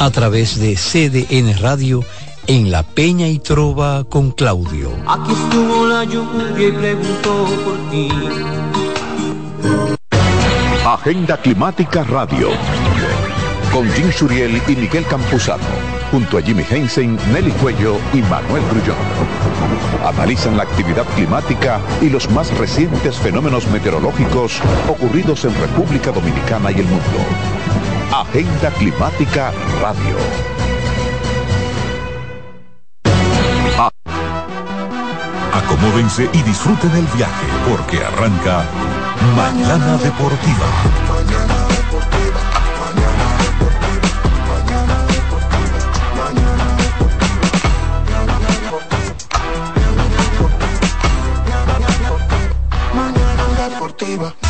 a través de CDN Radio en La Peña y Trova con Claudio. Aquí estuvo la lluvia y preguntó por ti. Agenda Climática Radio. Con Jim Suriel y Miguel Campuzano. Junto a Jimmy Hensen, Nelly Cuello y Manuel Grullón. Analizan la actividad climática y los más recientes fenómenos meteorológicos ocurridos en República Dominicana y el mundo. Agenda Climática Radio. Acomódense y disfruten el viaje porque arranca Mañana Deportiva. Mañana Deportiva. Arrancó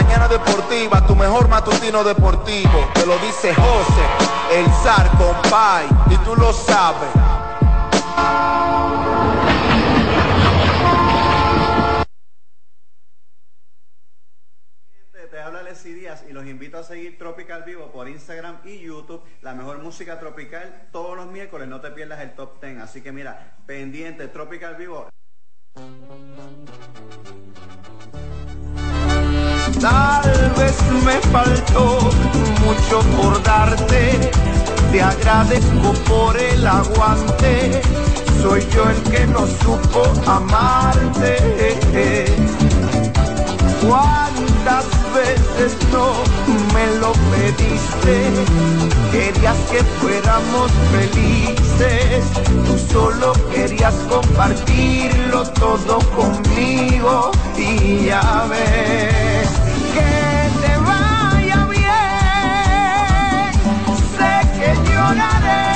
Mañana deportiva, tu mejor matutino deportivo. Te lo dice José, el zar compay, y tú lo sabes. Te habla Leslie Díaz y los invito a seguir Tropical Vivo por Instagram y YouTube. La mejor música tropical todos los miércoles. No te pierdas el top 10. Así que mira, pendiente, Tropical Vivo. Tal vez me faltó mucho por darte, te agradezco por el aguante, soy yo el que no supo amarte. ¿Cuántas veces no me lo pediste? Querías que fuéramos felices, tú solo querías compartirlo todo conmigo y ya ves que te vaya bien. tu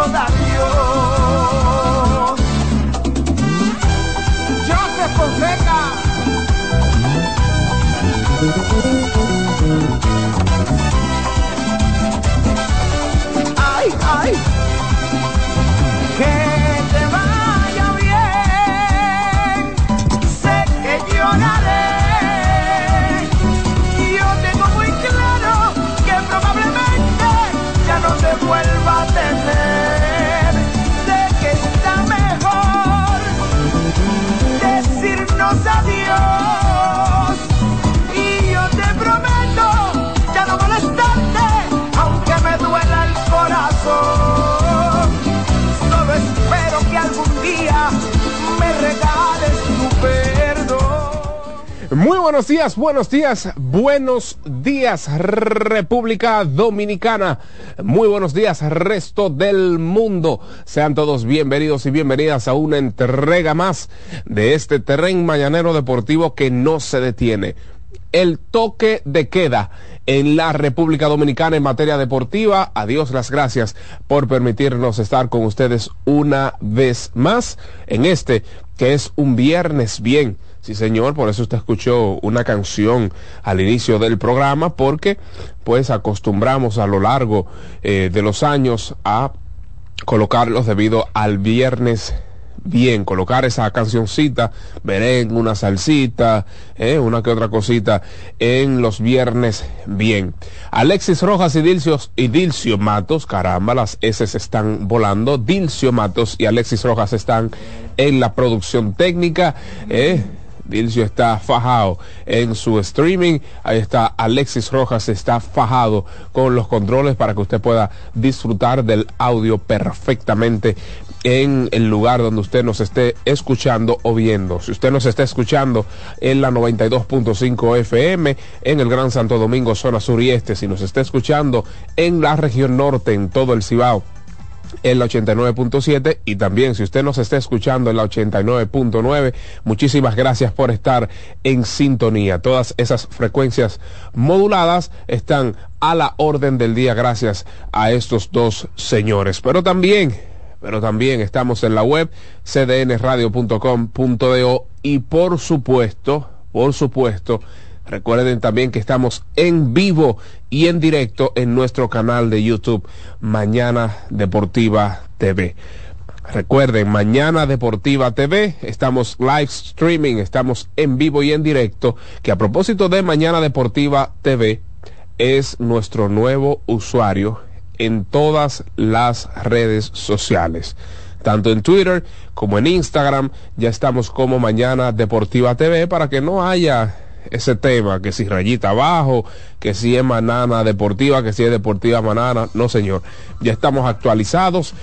lo puedo buenos días, buenos días, buenos días República Dominicana, muy buenos días resto del mundo. Sean todos bienvenidos y bienvenidas a una entrega más de este terreno mañanero deportivo que no se detiene. El toque de queda en la República Dominicana en materia deportiva. Adiós las gracias por permitirnos estar con ustedes una vez más en este que es un viernes bien. Sí, señor, por eso usted escuchó una canción al inicio del programa, porque pues acostumbramos a lo largo eh, de los años a colocarlos debido al viernes bien, colocar esa cancioncita, merengue, una salsita, eh, una que otra cosita en los viernes bien. Alexis Rojas y Dilcio, y Dilcio Matos, caramba, las S están volando, Dilcio Matos y Alexis Rojas están en la producción técnica, eh, Dilcio está fajado en su streaming. Ahí está Alexis Rojas, está fajado con los controles para que usted pueda disfrutar del audio perfectamente en el lugar donde usted nos esté escuchando o viendo. Si usted nos está escuchando en la 92.5 FM, en el Gran Santo Domingo, zona sur y este, si nos está escuchando en la región norte, en todo el Cibao, en la 89.7 y también si usted nos está escuchando en la 89.9, muchísimas gracias por estar en sintonía. Todas esas frecuencias moduladas están a la orden del día gracias a estos dos señores. Pero también, pero también estamos en la web cdnradio.com.do y por supuesto, por supuesto, Recuerden también que estamos en vivo y en directo en nuestro canal de YouTube Mañana Deportiva TV. Recuerden, Mañana Deportiva TV, estamos live streaming, estamos en vivo y en directo, que a propósito de Mañana Deportiva TV, es nuestro nuevo usuario en todas las redes sociales. Tanto en Twitter como en Instagram, ya estamos como Mañana Deportiva TV para que no haya ese tema, que si rayita abajo, que si es manana deportiva, que si es deportiva manana, no señor, ya estamos actualizados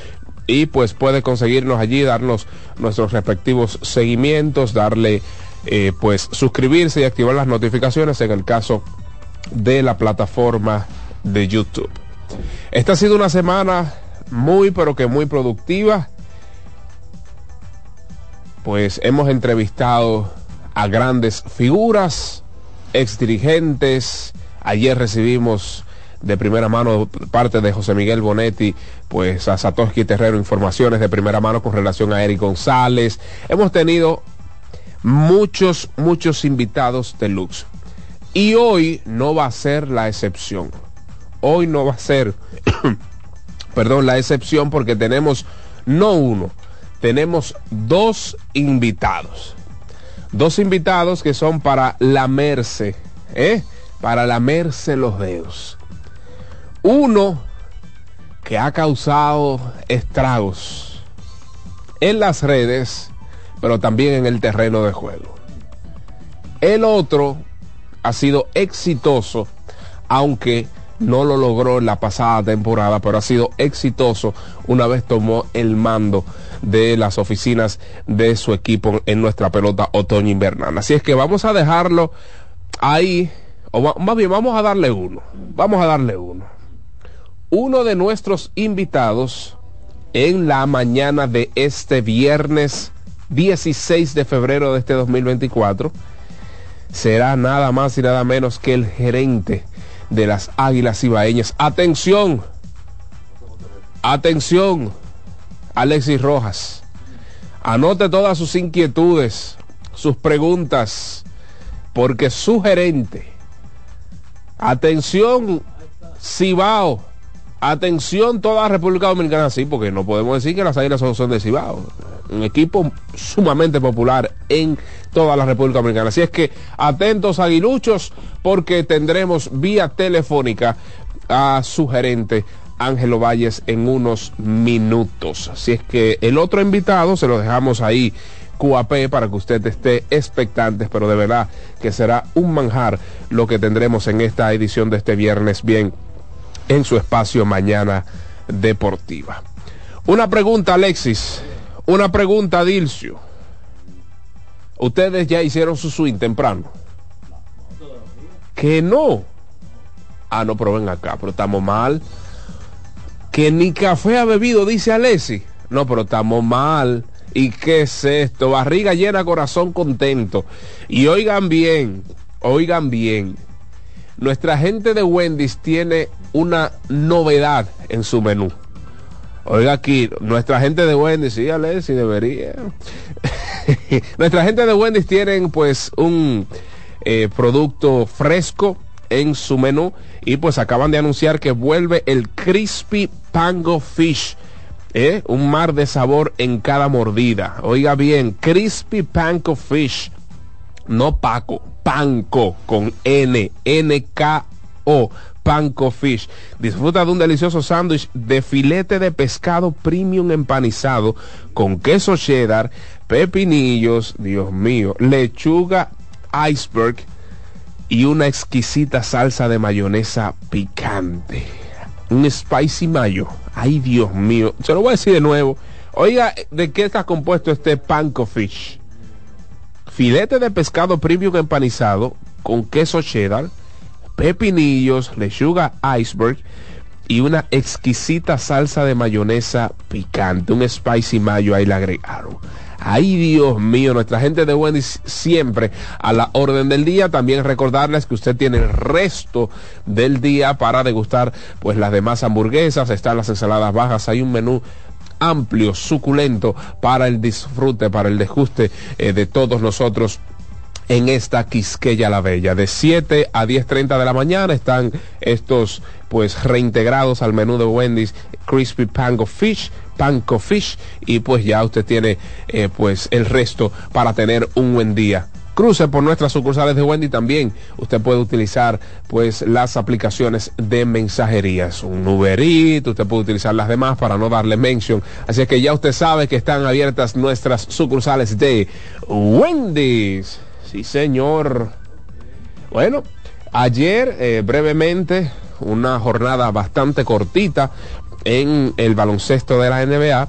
y pues puede conseguirnos allí, darnos nuestros respectivos seguimientos, darle eh, pues suscribirse y activar las notificaciones en el caso de la plataforma de YouTube. Esta ha sido una semana muy pero que muy productiva. Pues hemos entrevistado a grandes figuras, ex dirigentes. Ayer recibimos de primera mano parte de José Miguel Bonetti, pues a Satoshi Terrero informaciones de primera mano con relación a Eric González. Hemos tenido muchos, muchos invitados de lux. Y hoy no va a ser la excepción. Hoy no va a ser, perdón, la excepción porque tenemos no uno, tenemos dos invitados. Dos invitados que son para lamerse, ¿eh? Para lamerse los dedos. Uno que ha causado estragos en las redes, pero también en el terreno de juego. El otro ha sido exitoso, aunque no lo logró en la pasada temporada, pero ha sido exitoso una vez tomó el mando de las oficinas de su equipo en nuestra pelota otoño invernal. Así es que vamos a dejarlo ahí, o más bien vamos a darle uno, vamos a darle uno. Uno de nuestros invitados en la mañana de este viernes 16 de febrero de este 2024 será nada más y nada menos que el gerente de las Águilas Ibaeñas. Atención, atención, Alexis Rojas. Anote todas sus inquietudes, sus preguntas, porque su gerente, atención, Cibao, atención toda la República Dominicana, sí, porque no podemos decir que las Águilas son, son de Cibao un equipo sumamente popular en toda la República Dominicana. Así es que atentos aguiluchos porque tendremos vía telefónica a su gerente Ángelo Valles en unos minutos. Así es que el otro invitado se lo dejamos ahí. QAP para que usted esté expectante, pero de verdad que será un manjar lo que tendremos en esta edición de este viernes bien en su espacio Mañana Deportiva. Una pregunta, Alexis. Una pregunta, Dilcio. Ustedes ya hicieron su swing temprano. Que no. Ah, no, pero ven acá, pero estamos mal. Que ni café ha bebido, dice Alessi. No, pero estamos mal. ¿Y qué es esto? Barriga llena, corazón contento. Y oigan bien, oigan bien. Nuestra gente de Wendy's tiene una novedad en su menú. Oiga aquí, nuestra gente de Wendy's, sí, si debería. nuestra gente de Wendy's tienen pues un eh, producto fresco en su menú y pues acaban de anunciar que vuelve el Crispy Pango Fish. ¿eh? Un mar de sabor en cada mordida. Oiga bien, Crispy Pango Fish. No Paco, Panco con N, N-K-O. Panko Fish. Disfruta de un delicioso sándwich de filete de pescado premium empanizado con queso cheddar, pepinillos, Dios mío, lechuga iceberg y una exquisita salsa de mayonesa picante. Un spicy mayo. Ay, Dios mío. Se lo voy a decir de nuevo. Oiga, ¿de qué está compuesto este Panko Fish? Filete de pescado premium empanizado con queso cheddar, pepinillos, lechuga iceberg y una exquisita salsa de mayonesa picante, un spicy mayo ahí le agregaron. Ay Dios mío, nuestra gente de Wendy's siempre a la orden del día. También recordarles que usted tiene el resto del día para degustar pues las demás hamburguesas, están las ensaladas bajas, hay un menú amplio, suculento para el disfrute, para el deguste eh, de todos nosotros en esta Quisqueya la Bella. De 7 a 10.30 de la mañana están estos pues reintegrados al menú de Wendy's Crispy Pango Fish, Panko Fish y pues ya usted tiene eh, pues el resto para tener un buen día cruce por nuestras sucursales de Wendy también. Usted puede utilizar pues las aplicaciones de mensajerías, un Uber usted puede utilizar las demás para no darle mention. Así que ya usted sabe que están abiertas nuestras sucursales de Wendy's. Señor. Bueno, ayer eh, brevemente, una jornada bastante cortita en el baloncesto de la NBA,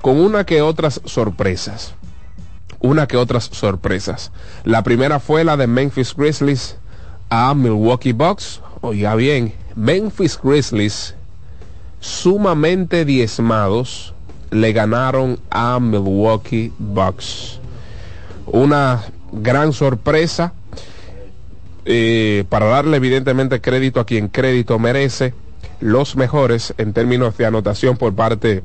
con una que otras sorpresas. Una que otras sorpresas. La primera fue la de Memphis Grizzlies a Milwaukee Bucks. Oiga bien, Memphis Grizzlies sumamente diezmados le ganaron a Milwaukee Bucks. Una gran sorpresa. Eh, para darle evidentemente crédito a quien crédito merece, los mejores en términos de anotación por parte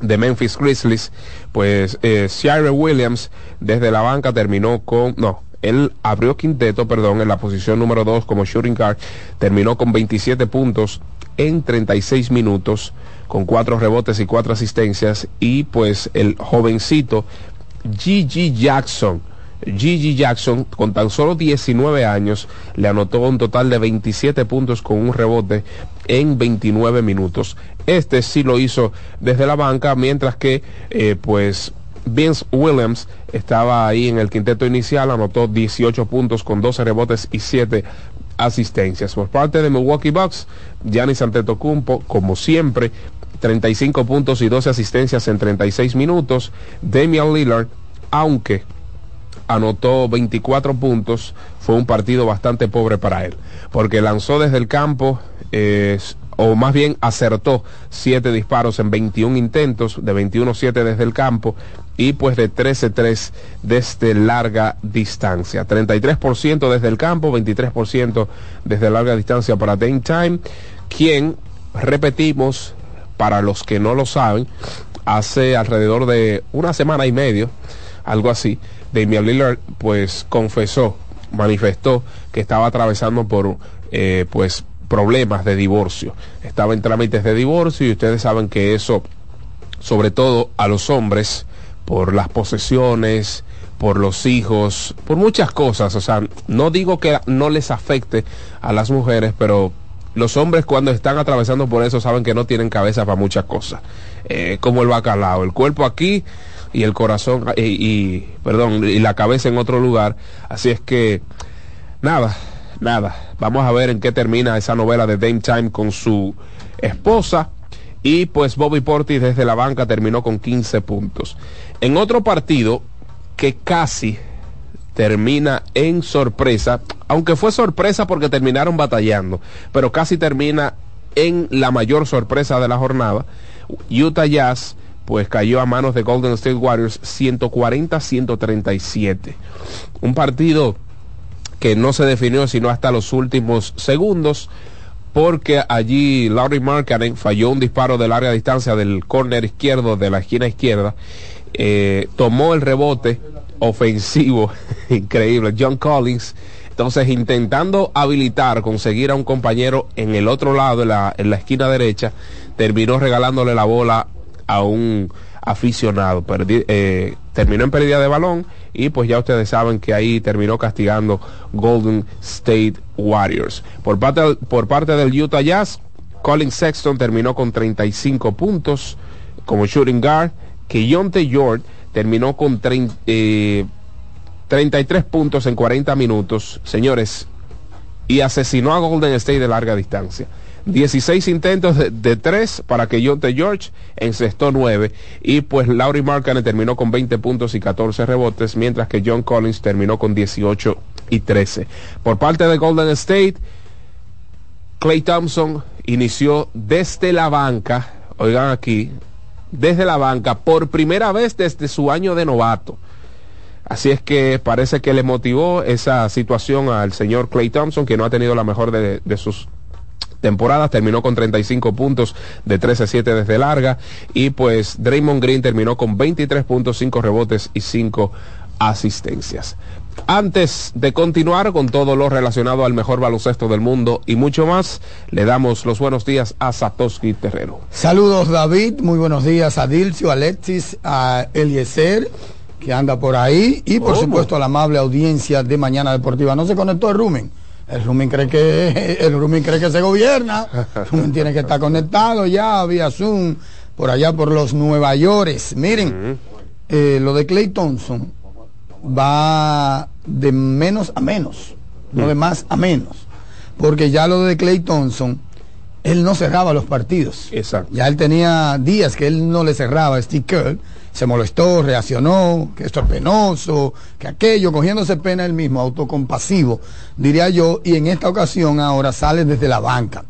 de Memphis Grizzlies, pues eh, Williams desde la banca terminó con, no, él abrió quinteto, perdón, en la posición número 2 como shooting guard, terminó con 27 puntos en 36 minutos, con cuatro rebotes y cuatro asistencias, y pues el jovencito Gigi Jackson, Gigi Jackson, con tan solo 19 años, le anotó un total de 27 puntos con un rebote en 29 minutos. Este sí lo hizo desde la banca, mientras que, eh, pues, Vince Williams estaba ahí en el quinteto inicial, anotó 18 puntos con 12 rebotes y 7 asistencias. Por parte de Milwaukee Bucks, Giannis Antetokounmpo, como siempre, 35 puntos y 12 asistencias en 36 minutos. Damian Lillard, aunque anotó 24 puntos, fue un partido bastante pobre para él, porque lanzó desde el campo, o más bien acertó 7 disparos en 21 intentos, de 21-7 desde el campo, y pues de 13-3 desde larga distancia. 33% desde el campo, 23% desde larga distancia para Dame Time, quien, repetimos, para los que no lo saben, hace alrededor de una semana y medio, algo así, Damian Lillard pues confesó, manifestó que estaba atravesando por eh, pues problemas de divorcio. Estaba en trámites de divorcio y ustedes saben que eso, sobre todo a los hombres, por las posesiones, por los hijos, por muchas cosas. O sea, no digo que no les afecte a las mujeres, pero los hombres cuando están atravesando por eso saben que no tienen cabeza para muchas cosas. Eh, como el bacalao, el cuerpo aquí y el corazón y, perdón y la cabeza en otro lugar. Así es que nada, nada. Vamos a ver en qué termina esa novela de Dame Time con su esposa. Y pues Bobby Portis desde la banca terminó con 15 puntos. En otro partido que casi termina en sorpresa, aunque fue sorpresa porque terminaron batallando, pero casi termina en la mayor sorpresa de la jornada. Utah Jazz pues cayó a manos de Golden State Warriors 140-137. Un partido que no se definió sino hasta los últimos segundos porque allí Larry Markkanen falló un disparo de larga distancia del córner izquierdo de la esquina izquierda, eh, tomó el rebote ofensivo, increíble, John Collins, entonces intentando habilitar, conseguir a un compañero en el otro lado, en la, en la esquina derecha, terminó regalándole la bola a un aficionado. Eh, terminó en pérdida de balón y pues ya ustedes saben que ahí terminó castigando Golden State Warriors. Por parte, del, Utah Jazz, Colin Sexton terminó con 35 puntos como shooting guard, que Yonte York terminó con 30, eh, 33 puntos en 40 minutos, señores, y asesinó a Golden State de larga distancia. 16 intentos de, de 3 para que Jonte George encestó 9 y pues Laurie Markkanen terminó con 20 puntos y 14 rebotes mientras que John Collins terminó con 18 y 13. Por parte de Golden State, Clay Thompson inició desde la banca, oigan aquí, desde la banca por primera vez desde su año de novato. Así es que parece que le motivó esa situación al señor Clay Thompson, que no ha tenido la mejor de sus temporadas, terminó con 35 puntos de 13-7 desde larga y pues Draymond Green terminó con 23 puntos, 5 rebotes y 5 asistencias. Antes de continuar con todo lo relacionado al mejor baloncesto del mundo y mucho más, le damos los buenos días a Satoshi Terrero. Saludos David, muy buenos días a Dilcio, a Alexis, a Eliezer, que anda por ahí, y por ¿Cómo? supuesto a la amable audiencia de Mañana Deportiva. No se conectó el Rumen. El Rumen cree que el cree que se gobierna. El Rumen tiene que estar conectado ya vía Zoom por allá por los Nueva York. Miren, eh, lo de Clay Thompson va de menos a menos, no de más a menos. Porque ya lo de Clay Thompson, él no cerraba los partidos. Exacto. Ya él tenía días que él no le cerraba a Steve Kerr, se molestó, reaccionó, que esto es penoso, que aquello, cogiéndose pena él mismo, autocompasivo, diría yo, y en esta ocasión ahora sale desde la banca.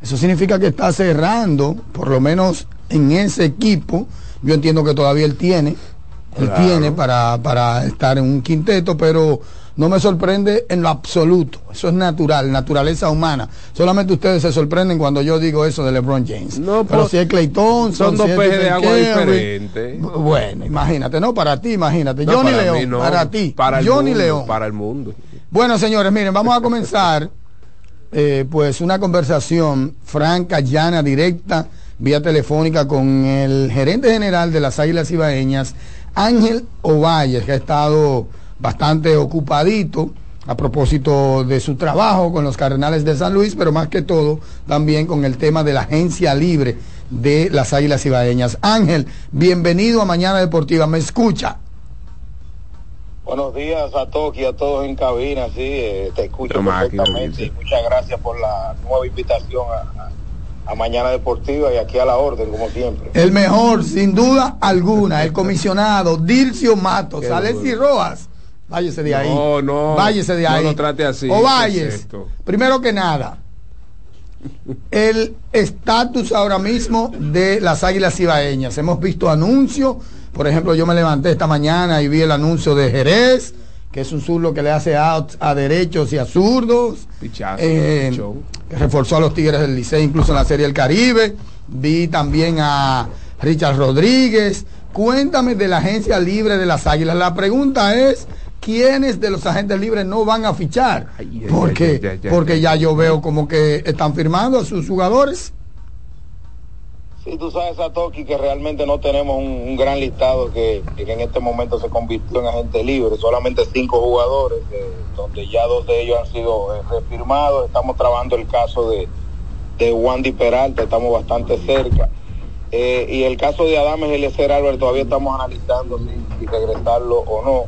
Eso significa que está cerrando, por lo menos en ese equipo, yo entiendo que todavía él tiene, él claro. tiene para, para estar en un quinteto, pero no me sorprende en lo absoluto. Eso es natural, naturaleza humana. Solamente ustedes se sorprenden cuando yo digo eso de LeBron James. No, pero si es Clayton, son dos si peces de agua diferentes. Bueno, imagínate, no para ti, imagínate. No, Johnny para León, no, para ti. Para Johnny mundo, León. Para el mundo. Bueno, señores, miren, vamos a comenzar eh, pues una conversación franca, llana, directa, vía telefónica con el gerente general de las Águilas Ibaeñas, Ángel Ovalle, que ha estado bastante ocupadito a propósito de su trabajo con los Cardenales de San Luis, pero más que todo también con el tema de la agencia libre de las Águilas Ibaeñas. Ángel, bienvenido a Mañana Deportiva, ¿me escucha? Buenos días a todos y a todos en cabina, sí, eh, te escucho Pero perfectamente y muchas gracias por la nueva invitación a, a, a, Mañana Deportiva y aquí a la orden, como siempre. El mejor, sin duda alguna, el comisionado Dilcio Matos, Alexis Rojas. Váyese de ahí. No, no. Váyese de ahí. No lo trate así. O váyese. Primero que nada, el estatus ahora mismo de las águilas ibaeñas. Hemos visto anuncios Por ejemplo, yo me levanté esta mañana y vi el anuncio de Jerez, que es un zurdo que le hace out a derechos y a zurdos. Eh, que reforzó a los Tigres del Liceo incluso en la Serie del Caribe. Vi también a Richard Rodríguez. Cuéntame de la agencia libre de las Águilas. La pregunta es, ¿quiénes de los agentes libres no van a fichar? Porque, porque ya yo veo como que están firmando a sus jugadores. Sí, tú sabes, Satoki, que realmente no tenemos un, gran listado que, en este momento se convirtió en agente libre. Solamente cinco jugadores, eh, donde ya dos de ellos han sido eh, refirmados. Estamos trabajando el caso de, de Wandy Peralta, estamos bastante cerca. Eh, y el caso de Adames Eliezer Álvarez todavía estamos analizando si, regresarlo o no.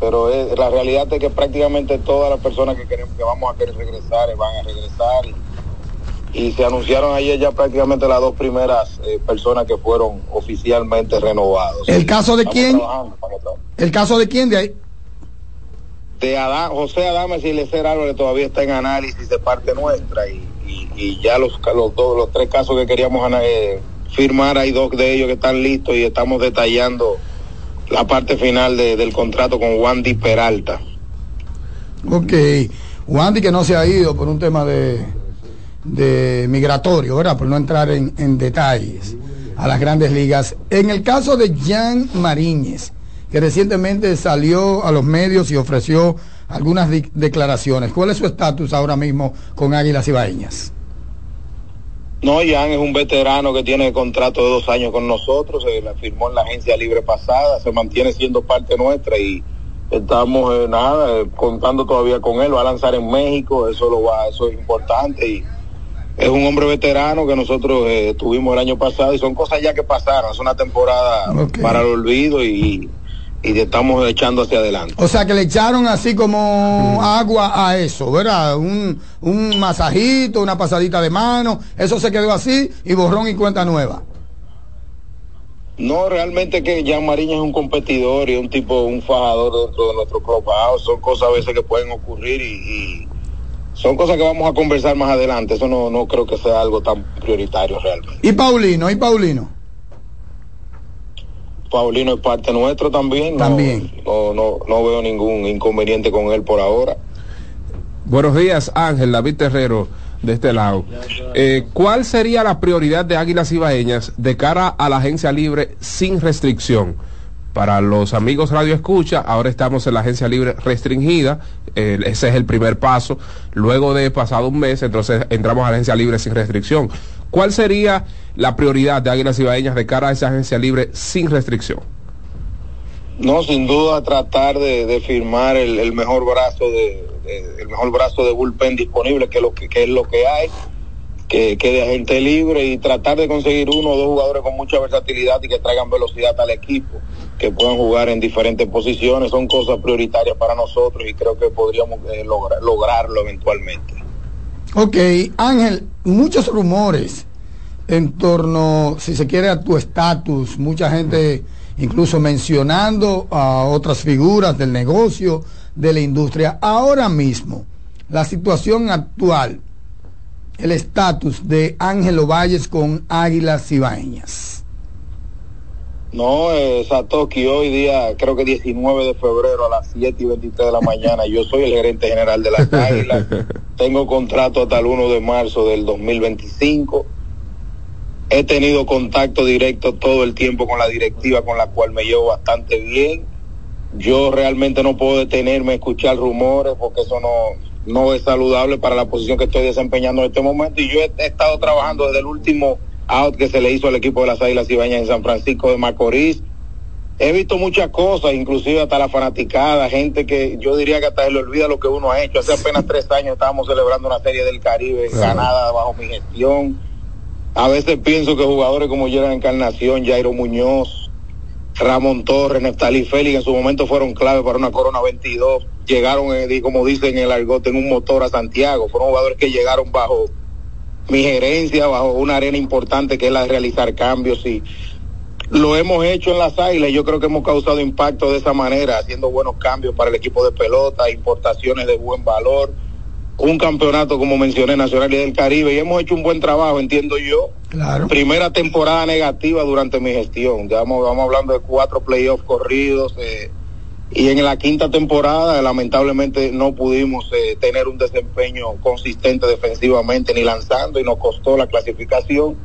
Pero la realidad es que prácticamente todas las personas que queremos que vamos a querer regresar van a regresar y se anunciaron ayer ya prácticamente las dos primeras eh, personas que fueron oficialmente renovados. ¿El caso de quién? ¿El caso de quién de ahí? De Adán, José Adames y Lecer Álvarez todavía está en análisis de parte nuestra y, ya los, los, dos, los tres casos que queríamos eh, firmar, hay dos de ellos que están listos y estamos detallando la parte final del contrato con Wandy Peralta. Ok, Wandy que no se ha ido por un tema de de migratorio, ¿verdad? Por no entrar en, detalles a las grandes ligas. En el caso de Jan Mariñez, que recientemente salió a los medios y ofreció algunas declaraciones, ¿cuál es su estatus ahora mismo con Águilas Ibaeñas? No, Jan es un veterano que tiene contrato de dos años con nosotros, se la firmó en la agencia libre pasada, se mantiene siendo parte nuestra y estamos eh, nada eh, contando todavía con él, va a lanzar en México, eso lo va, eso es importante y es un hombre veterano que nosotros eh, tuvimos el año pasado y son cosas ya que pasaron, es una temporada para el olvido y, y estamos echando hacia adelante. O sea que le echaron así como agua a eso, ¿verdad? Un, un masajito, una pasadita de mano, eso se quedó así y borrón y cuenta nueva. No, realmente que Jan Mariña es un competidor y un tipo, un fajador dentro de nuestro club. Son cosas a veces que pueden ocurrir y son cosas que vamos a conversar más adelante. Eso no, no creo que sea algo tan prioritario realmente. ¿Y Paulino? ¿Y Paulino? Paulino es parte nuestro también. También. No, no, no veo ningún inconveniente con él por ahora. Buenos días, Ángel David Terrero, de este lado. Eh, ¿Cuál sería la prioridad de Águilas Ibaeñas de cara a la agencia libre sin restricción? Para los amigos Radio Escucha, ahora estamos en la agencia libre restringida, ese es el primer paso. Luego de pasado un mes, entonces entramos a la agencia libre sin restricción. ¿Cuál sería la prioridad de Águilas Ibaeñas de cara a esa agencia libre sin restricción? No, sin duda tratar de, firmar el, mejor brazo de, mejor brazo de bullpen disponible, que, lo que, es lo que hay que quede agente libre y tratar de conseguir uno o dos jugadores con mucha versatilidad y que traigan velocidad al equipo, que puedan jugar en diferentes posiciones, son cosas prioritarias para nosotros y creo que podríamos eh, lograrlo eventualmente. Ok, Ángel, muchos rumores en torno, si se quiere, a tu estatus, mucha gente incluso mencionando a otras figuras del negocio, de la industria. Ahora mismo, la situación actual, el estatus de Ángelo Valles con Águilas Cibaeñas? No, eh, Satoki, hoy día, creo que 19 de febrero a las 7 y 23 de la mañana, yo soy el gerente general de las Águilas, tengo contrato hasta el 1 de marzo del 2025, he tenido contacto directo todo el tiempo con la directiva con la cual me llevo bastante bien, yo realmente no puedo detenerme a escuchar rumores porque eso no, no es saludable para la posición que estoy desempeñando en este momento y yo he, estado trabajando desde el último out que se le hizo al equipo de las Águilas Ibañas en San Francisco de Macorís. He visto muchas cosas, inclusive hasta la fanaticada, gente que yo diría que hasta se le olvida lo que uno ha hecho. Hace apenas tres años estábamos celebrando una serie del Caribe ganada bajo mi gestión. A veces pienso que jugadores como Gerard Encarnación, Jairo Muñoz, Ramón Torres, Neftali Félix en su momento fueron clave para una Corona 22. Llegaron, eh, como dicen en el argot, en un motor a Santiago. Fueron jugadores que llegaron bajo mi gerencia, bajo una arena importante que es la de realizar cambios y lo hemos hecho en las águilas. Yo creo que hemos causado impacto de esa manera, haciendo buenos cambios para el equipo de pelota, importaciones de buen valor. un campeonato, como mencioné, Nacional y del Caribe, y hemos hecho un buen trabajo, entiendo yo. Claro. Primera temporada negativa durante mi gestión. Ya vamos, vamos hablando de cuatro playoffs corridos. Eh, y en la quinta temporada, lamentablemente, no pudimos eh, tener un desempeño consistente defensivamente ni lanzando, y nos costó la clasificación.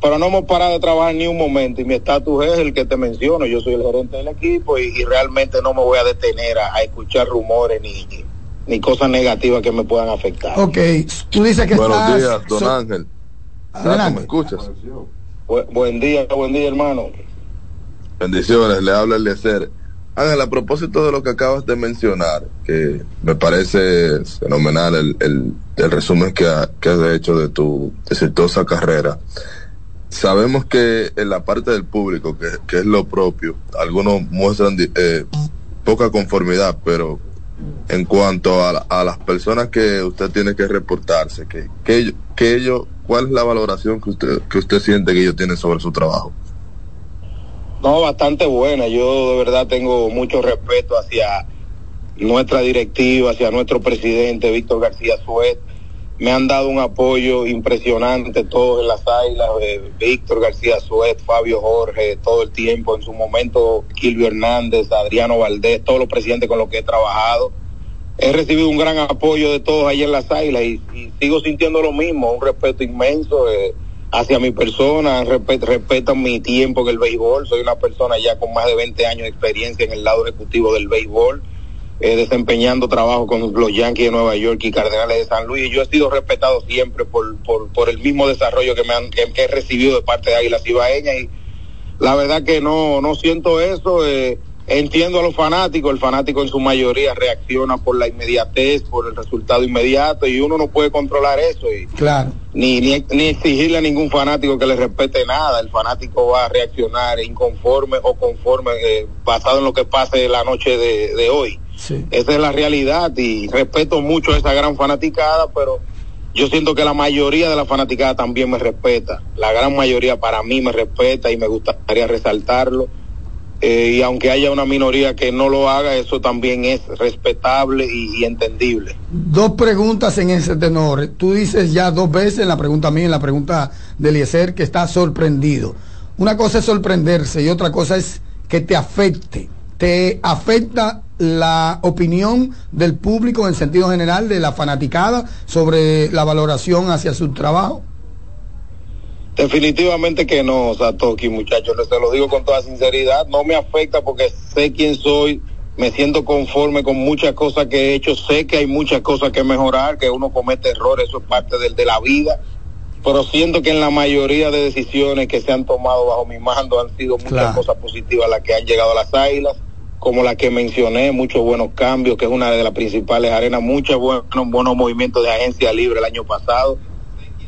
Pero no hemos parado de trabajar ni un momento, y mi estatus es el que te menciono. Yo soy el gerente del equipo, y, y realmente no me voy a detener a, a escuchar rumores ni ni cosas negativas que me puedan afectar. Ok, tú dices que Buenos estás... días, don so- Ángel. Adelante. ¿Me escuchas? Bu- buen día, buen día, hermano. Bendiciones, le habla Eliezer. Ángel, a propósito de lo que acabas de mencionar, que me parece fenomenal el, el, el resumen que, ha- que has hecho de tu exitosa carrera. Sabemos que en la parte del público, que, que es lo propio, algunos muestran eh, poca conformidad, pero en cuanto a, a las personas que usted tiene que reportarse, que, que, ello- que ello, ¿cuál es la valoración que usted, que usted siente que ellos tienen sobre su trabajo? No, bastante buena. Yo de verdad tengo mucho respeto hacia nuestra directiva, hacia nuestro presidente Víctor García Suet. Me han dado un apoyo impresionante todos en las águilas, eh, Víctor García Suet, Fabio Jorge, todo el tiempo, en su momento Kilvio Hernández, Adriano Valdés, todos los presidentes con los que he trabajado. He recibido un gran apoyo de todos ahí en las águilas y, y sigo sintiendo lo mismo, un respeto inmenso eh, hacia mi persona, respet- respetan mi tiempo en el béisbol, soy una persona ya con más de 20 años de experiencia en el lado ejecutivo del béisbol, eh, desempeñando trabajo con los Yankees de Nueva York y Cardenales de San Luis, y yo he sido respetado siempre por, por, por el mismo desarrollo que me han que, he recibido de parte de Águilas Ibaeñas y la verdad que no, no siento eso. Eh, entiendo a los fanáticos, el fanático en su mayoría reacciona por la inmediatez, por el resultado inmediato y uno no puede controlar eso y Claro. ni, ni, ni exigirle a ningún fanático que le respete nada. El fanático va a reaccionar inconforme o conforme eh, basado en lo que pase la noche de, de hoy. Sí. Esa es la realidad y respeto mucho a esa gran fanaticada, pero yo siento que la mayoría de la fanaticada también me respeta. La gran mayoría para mí me respeta y me gustaría resaltarlo. Eh, y aunque haya una minoría que no lo haga, eso también es respetable y, entendible. Dos preguntas en ese tenor. Tú dices ya dos veces en la pregunta mía, en la pregunta de Eliezer, que está sorprendido. Una cosa es sorprenderse y otra cosa es que te afecte. ¿Te afecta la opinión del público en sentido general, de la fanaticada, sobre la valoración hacia su trabajo? Definitivamente que no, Satoki, muchachos, les se lo digo con toda sinceridad, no me afecta porque sé quién soy, me siento conforme con muchas cosas que he hecho, sé que hay muchas cosas que mejorar, que uno comete errores, eso es parte del, de la vida, pero siento que en la mayoría de decisiones que se han tomado bajo mi mando han sido muchas Claro. cosas positivas las que han llegado a las águilas, como la que mencioné, muchos buenos cambios, que es una de las principales arenas, muchos buenos, buenos movimientos de agencia libre el año pasado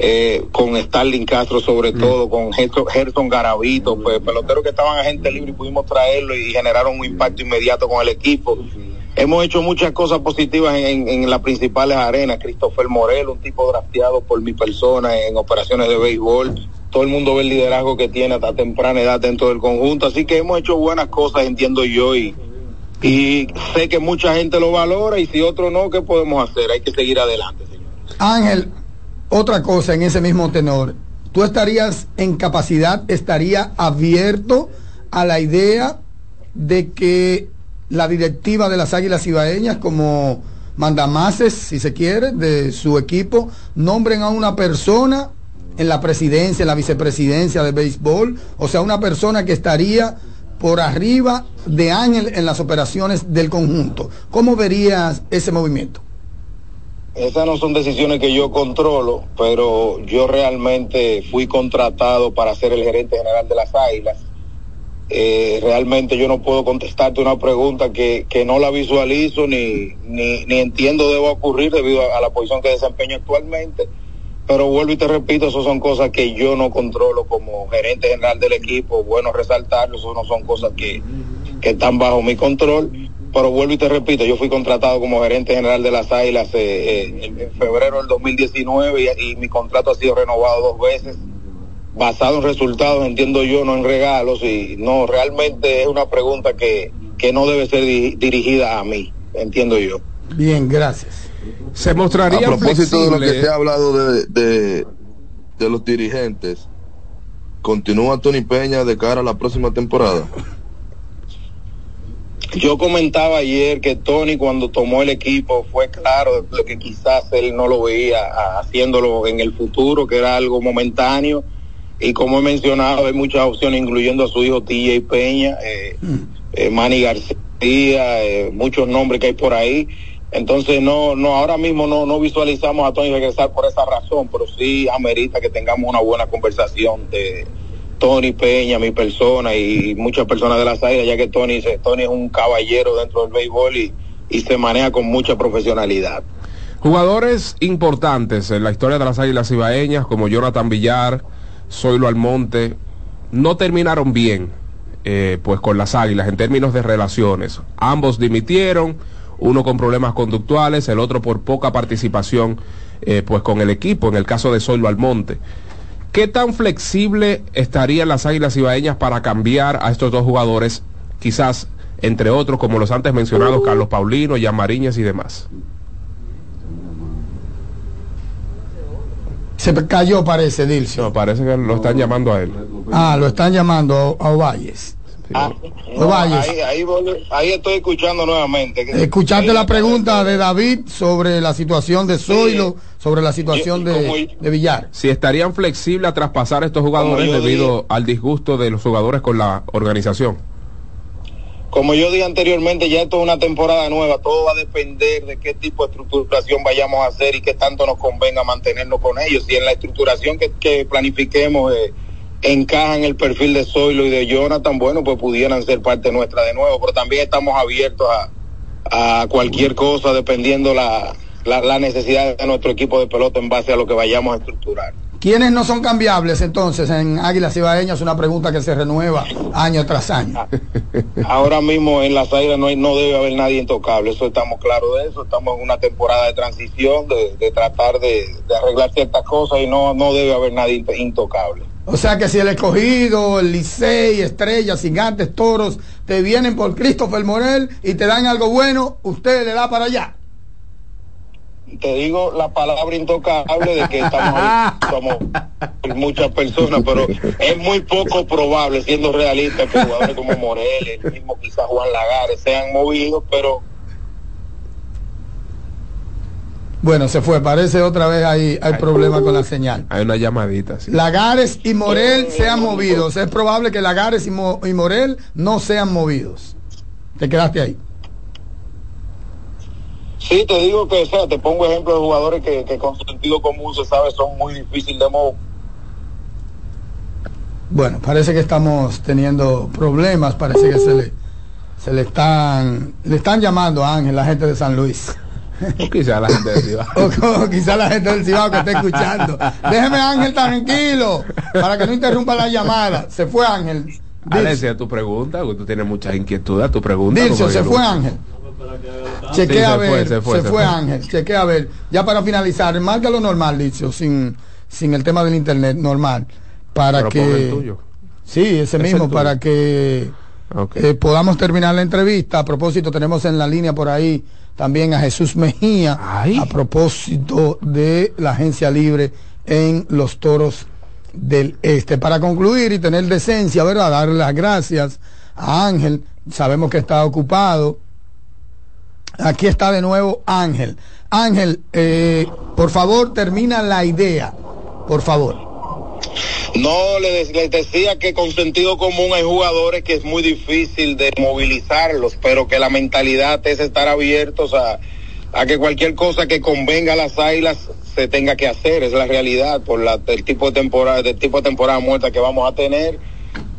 eh, con Starling Castro sobre todo, con Gerson, Gerson Garavito, pues peloteros que estaban a gente libre y pudimos traerlo y generaron un impacto inmediato con el equipo. Hemos hecho muchas cosas positivas en, en las principales arenas. Christopher Morel, un tipo drafteado por mi persona en operaciones de béisbol. Todo el mundo ve el liderazgo que tiene hasta temprana edad dentro del conjunto. Así que hemos hecho buenas cosas, entiendo yo, y, y sé que mucha gente lo valora y si otro no, ¿qué podemos hacer? Hay que seguir adelante. Ángel, otra cosa en ese mismo tenor. ¿Tú estarías en capacidad, estaría abierto a la idea de que la directiva de las Águilas Ibaeñas, como mandamases, si se quiere, de su equipo, nombren a una persona en la presidencia, en la vicepresidencia de béisbol, o sea, una persona que estaría por arriba de Ángel en las operaciones del conjunto. ¿Cómo verías ese movimiento? Esas no son decisiones que yo controlo, pero yo realmente fui contratado para ser el gerente general de las Águilas. Eh, realmente yo no puedo contestarte una pregunta que, que no la visualizo ni, ni, ni entiendo deba ocurrir debido a, la posición que desempeño actualmente. Pero vuelvo y te repito, eso son cosas que yo no controlo como gerente general del equipo. Bueno resaltarlo, eso no son cosas que, que están bajo mi control. Pero vuelvo y te repito, yo fui contratado como gerente general de las Águilas eh, eh, en, febrero del 2019 y, y mi contrato ha sido renovado dos veces, basado en resultados, entiendo yo, no en regalos. Y no, realmente es una pregunta que, que no debe ser di- dirigida a mí, entiendo yo. Bien, gracias. Se mostraría A propósito de lo que se ha hablado de, de, de los dirigentes, ¿continúa Tony Peña de cara a la próxima temporada? Yo comentaba ayer que Tony cuando tomó el equipo fue claro de que quizás él no lo veía haciéndolo en el futuro, que era algo momentáneo. Y como he mencionado, hay muchas opciones, incluyendo a su hijo TJ Peña, eh, eh, Manny García, eh, muchos nombres que hay por ahí. Entonces no, no, ahora mismo no, no visualizamos a Tony regresar por esa razón, pero sí amerita que tengamos una buena conversación de Tony Peña, mi persona y muchas personas de la salida, ya que Tony, Tony es un caballero dentro del béisbol y, y se maneja con mucha profesionalidad. Jugadores importantes en la historia de las Águilas Ibaeñas, como Jonathan Villar, Zoilo Almonte, no terminaron bien eh, pues con las Águilas en términos de relaciones. Ambos dimitieron, uno con problemas conductuales, el otro por poca participación eh, pues con el equipo, en el caso de Zoilo Almonte. ¿Qué tan flexible estarían las Águilas Ibaeñas para cambiar a estos dos jugadores, quizás entre otros como los antes mencionados Carlos Paulino, Yamariñas y demás? Se cayó, parece, Dilcio. No, parece que lo están llamando a él. Ah, lo están llamando a, a Ovalles. Ah, no, Ovalles. ahí, ahí, voy- ahí estoy escuchando nuevamente. que- Escuchaste la pregunta de David sobre la situación de Zoilo, sobre la situación de, de Villar. Si estarían flexibles a traspasar a estos jugadores debido al disgusto de los jugadores con la organización. Como yo dije anteriormente, ya esto es una temporada nueva, todo va a depender de qué tipo de estructuración vayamos a hacer y qué tanto nos convenga mantenernos con ellos. Si en la estructuración que, que planifiquemos eh, encaja en el perfil de Zoilo y de Jonathan, bueno, pues pudieran ser parte nuestra de nuevo, pero también estamos abiertos a, a cualquier cosa dependiendo la, la, la necesidad de nuestro equipo de pelota en base a lo que vayamos a estructurar. ¿Quiénes no son cambiables entonces en Águilas Ibaeñas? Una pregunta que se renueva año tras año. Ahora mismo en las águilas no, hay- no debe haber nadie intocable, eso estamos claros de eso, estamos en una temporada de transición, de, de tratar de, de arreglar ciertas cosas y no, no debe haber nadie int- intocable. O sea que si el escogido, el Licey, Estrellas, Gigantes, Toros, te vienen por Christopher Morel y te dan algo bueno, usted le da para allá. Te digo la palabra intocable de que estamos ahí, somos muchas personas, pero es muy poco probable, siendo realista, que jugadores como Morel, el mismo quizás Juan Lagares sean movidos, pero Bueno, se fue, parece otra vez hay, hay problema con la señal. Hay una llamadita. sí. Lagares y Morel sean movidos. Es probable que Lagares y, Mo- y Morel no sean movidos. Te quedaste ahí. Sí, te digo que, o sea, te pongo ejemplos de jugadores que, que con sentido común se sabe son muy difíciles de mover. Bueno, parece que estamos teniendo problemas, parece que se le, se le están, le están llamando a Ángel, la gente de San Luis. Quizá la gente decía. O, o quizá la gente del Cibao que está escuchando. Déjeme Ángel tranquilo, para que no interrumpa la llamada. Se fue Ángel. Alexia, tu pregunta, porque tú tienes muchas inquietudes, tu pregunta. Dilcio, se fue. Ángel. Sí, Chequea se a fue, ver, se fue, se fue. Ángel, chequea a ver. Ya para finalizar, marca lo normal, Dilcio, sin, sin el tema del internet, normal. Para Pero pon el que. tuyo. Sí, ese Es mismo, para que eh, podamos terminar la entrevista. A propósito, tenemos en la línea por ahí también a Jesús Mejía, a propósito de la agencia libre en los toros del este. Para concluir y tener decencia, ¿verdad? Darle las gracias a Ángel. Sabemos que está ocupado. Aquí está de nuevo Ángel. Ángel, eh, por favor, termina la idea. Por favor. No, le les decía que con sentido común hay jugadores que es muy difícil de movilizarlos, pero que la mentalidad es estar abiertos a, a que cualquier cosa que convenga a las águilas se tenga que hacer, es la realidad por la, el tipo de temporada, del tipo de temporada muerta que vamos a tener,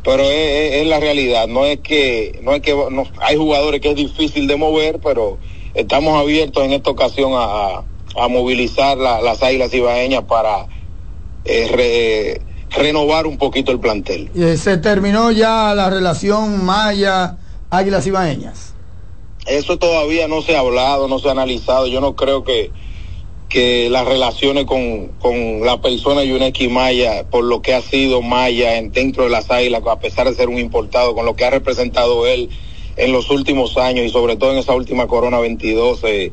pero es, es- es la realidad, no es que, no es que no- hay jugadores que es difícil de mover, pero estamos abiertos en esta ocasión a, a- movilizar la- las águilas ibaeñas para eh, re- renovar un poquito el plantel. Eh, se terminó ya la relación Maya Águilas Ibaeñas. Eso todavía no se ha hablado, no se ha analizado. Yo no creo que, que las relaciones con, con la persona Yuneki Maya, por lo que ha sido Maya en, dentro de las águilas, a pesar de ser un importado, con lo que ha representado él en los últimos años y sobre todo en esa última Corona 22, eh,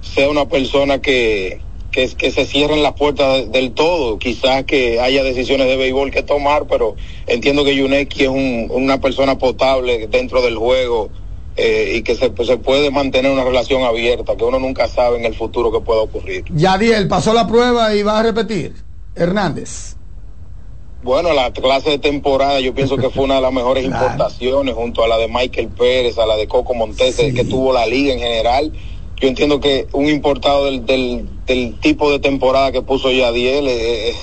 sea una persona que, que, que se cierren las puertas del todo. Quizás que haya decisiones de béisbol que tomar, pero entiendo que Yuneki es un, una persona potable dentro del juego eh, y que se, se, puede mantener una relación abierta, que uno nunca sabe en el futuro qué pueda ocurrir. Yadiel pasó la prueba y va a repetir. Hernández. Bueno, la clase de temporada yo pienso que fue una de las mejores claro. importaciones junto a la de Michael Pérez, a la de Coco Montes, sí. que tuvo la liga en general. Yo entiendo que un importado del, del, del tipo de temporada que puso Yadiel es,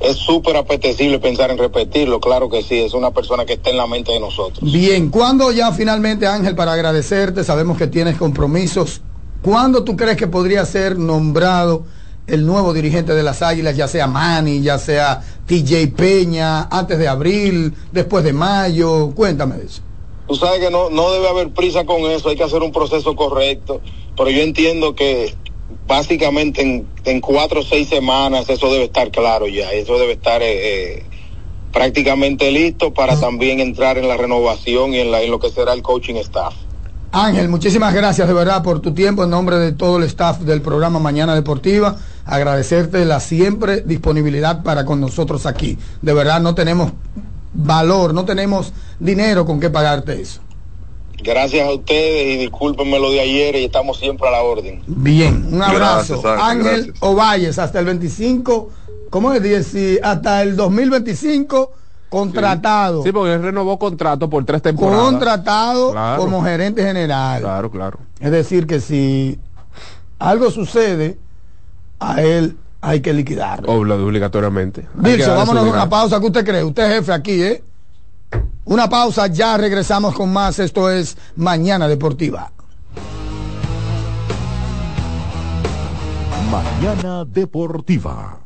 es súper apetecible pensar en repetirlo, claro que sí, es una persona que está en la mente de nosotros. Bien, ¿cuándo ya finalmente Ángel, para agradecerte, sabemos que tienes compromisos, ¿cuándo tú crees que podría ser nombrado el nuevo dirigente de las Águilas, ya sea Manny, ya sea TJ Peña, antes de abril, después de mayo? Cuéntame de eso. Tú sabes que no, no debe haber prisa con eso, hay que hacer un proceso correcto, pero yo entiendo que básicamente en, en, cuatro o seis semanas eso debe estar claro ya, eso debe estar eh, eh, prácticamente listo para también entrar en la renovación y en, la, en lo que será el coaching staff. Ángel, muchísimas gracias de verdad por tu tiempo en nombre de todo el staff del programa Mañana Deportiva. Agradecerte la siempre disponibilidad para con nosotros aquí. De verdad no tenemos valor, no tenemos dinero con qué pagarte eso. Gracias a ustedes y discúlpenme lo de ayer y estamos siempre a la orden. Bien, un abrazo. Gracias, Ángel, Ángel Ovalles, hasta el 25, ¿cómo es? Hasta el 2025 contratado. Sí, sí, porque él renovó contrato por tres temporadas. Contratado claro. como gerente general. Claro, claro. Es decir, que si algo sucede, a él hay que liquidarlo. Obligatoriamente. Dilso, vámonos a una pausa. ¿Qué usted cree? Usted es jefe aquí, ¿eh? Una pausa, ya regresamos con más. Esto es Mañana Deportiva. Mañana Deportiva.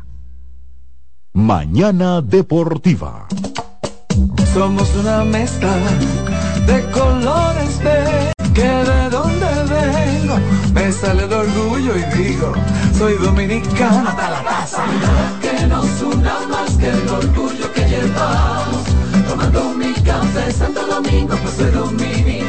Mañana Deportiva. Somos una mezcla de colores de que de donde vengo me sale el orgullo y digo soy dominicano hasta la taza. Que nos una más que el orgullo que llevamos. Tomando mi café Santo Domingo, pues soy dominicano.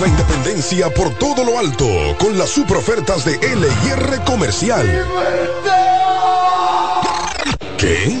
La independencia por todo lo alto con las super ofertas de LIR Comercial. ¿Qué?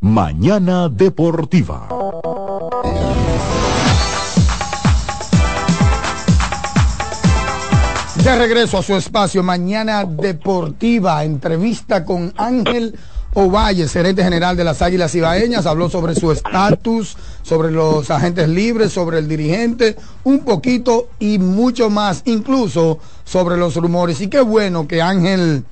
Mañana Deportiva. De regreso a su espacio Mañana Deportiva, entrevista con Ángel Ovalle, gerente general de las Águilas Ibaeñas, habló sobre su estatus, sobre los agentes libres, sobre el dirigente, un poquito y mucho más, incluso sobre los rumores. Y qué bueno que Ángel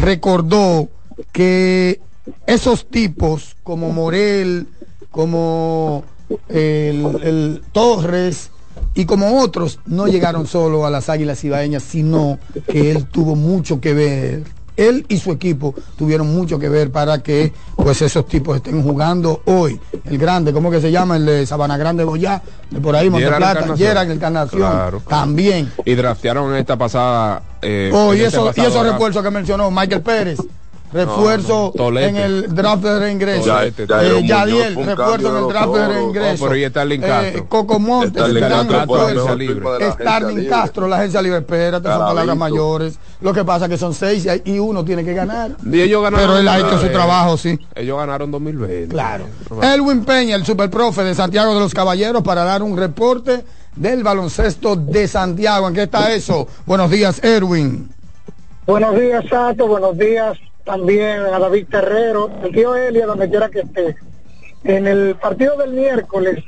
recordó que esos tipos como Morel, como el, el Torres y como otros no llegaron solo a las Águilas Ibaeñas, sino que él tuvo mucho que ver. Él y su equipo tuvieron mucho que ver para que pues esos tipos estén jugando hoy. El grande, ¿cómo que se llama? El de Sabana Grande Goya, de por ahí Monteplata, Gerard Encarnación, Claro. también. Y draftearon esta pasada. Eh, Oh, y, este eso, y pasado esos refuerzos que mencionó Michael Pérez. Refuerzo No, no, Tolete. en el draft de reingreso. Tolete, Eh, Tolete. Yadiel, refuerzo en el draft de reingreso. Oh, Eh, Castro. Coco Montes, Starling Castro la agencia libre. Castro, la agencia libre. Espérate, son palabras mayores. Lo que pasa es que son seis y hay- y uno tiene que ganar. Y ellos ganaron. Pero él ha hecho su Eh, trabajo, sí. Ellos ganaron 2020. Claro. Elwin Peña, el superprofe de Santiago de los Caballeros, para dar un reporte del baloncesto de Santiago. ¿En qué está eso? Buenos días, Erwin. Buenos días, Sato. Buenos días también a David Terrero, el tío Elia, donde quiera que esté. En el partido del miércoles,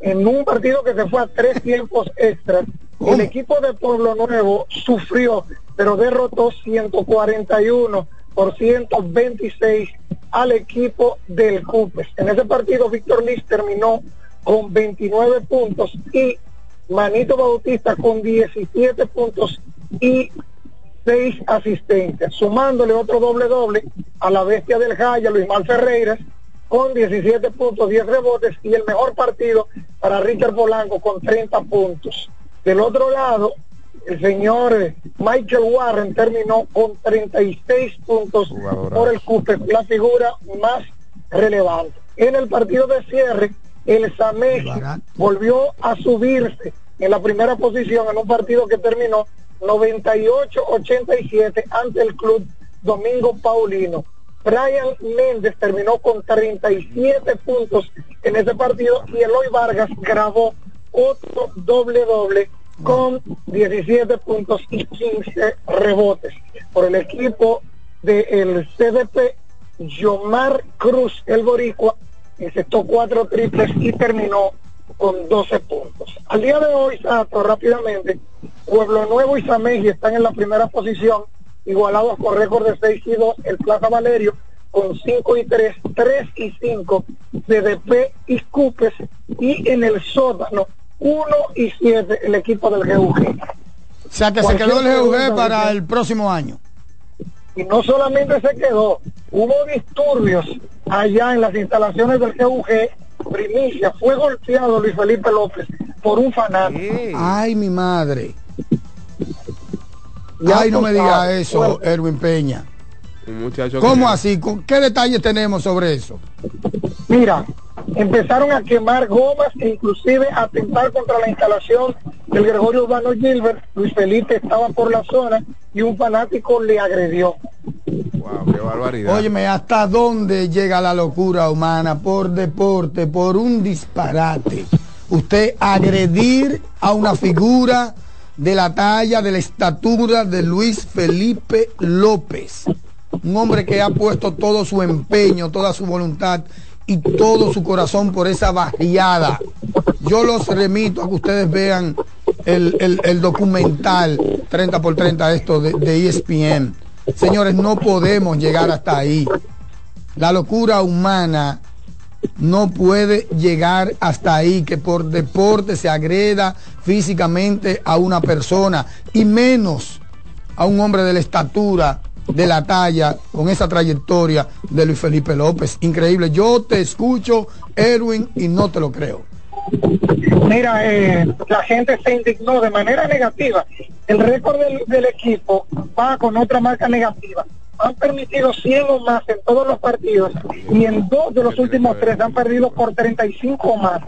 en un partido que se fue a tres tiempos extras, el equipo de Pueblo Nuevo sufrió, pero derrotó 141 por 126 al equipo del Cupes. En ese partido, Víctor Liz terminó con 29 puntos y Manito Bautista con 17 puntos y seis asistentes, sumándole otro doble doble a la bestia del Jaya, Luis Mal Ferreiras, con 17 puntos, 10 rebotes y el mejor partido para Richard Polanco con 30 puntos. Del otro lado, el señor eh, Michael Warren terminó con 36 puntos por el Cooper, la figura más relevante. En el partido de cierre, el Sameji volvió a subirse en la primera posición en un partido que terminó 98-87 ante el club Domingo Paulino. Brian Méndez terminó con 37 puntos en ese partido y Eloy Vargas grabó otro doble doble con 17 puntos y 15 rebotes. Por el equipo del CDP, Yomar Cruz, el boricua, encestó cuatro triples y terminó con 12 puntos. Al día de hoy, Sato, rápidamente, Pueblo Nuevo y Sameji están en la primera posición, igualados con récord de 6 y 2, el Plaza Valerio con 5 y 3, 3 y 5, CDP y Cupes, y en el sótano 1 y 7 el equipo del GUG. O sea que se quedó el GUG para el próximo año. Y no solamente se quedó, hubo disturbios allá en las instalaciones del GUG. Primicia, fue golpeado Luis Felipe López por un fanático. Ay, mi madre. Ay, no me diga eso, Erwin Peña. Un muchacho ¿Cómo que- así? ¿Con- ¿Qué detalles tenemos sobre eso? Mira, empezaron a quemar gomas e inclusive a atentar contra la instalación del Gregorio Urbano Gilbert. Luis Felipe estaba por la zona y un fanático le agredió. Wow, qué barbaridad. Óyeme, ¿hasta dónde llega la locura humana por deporte, por un disparate? Usted agredir a una figura de la talla, de la estatura de Luis Felipe López. Un hombre que ha puesto todo su empeño, toda su voluntad y todo su corazón por esa barriada. Yo los remito a que ustedes vean el, el- documental 30 por 30 esto de, de ESPN. Señores, no podemos llegar hasta ahí. La locura humana no puede llegar hasta ahí, que por deporte se agreda físicamente a una persona y menos a un hombre de la estatura, de la talla, con esa trayectoria de Luis Felipe López. Increíble. Yo te escucho, Erwin, y no te lo creo. Mira, eh, la gente se indignó de manera negativa. El récord del, equipo va con otra marca negativa. Han permitido 100 o más en todos los partidos y en dos de los últimos tres han perdido por 35 o más.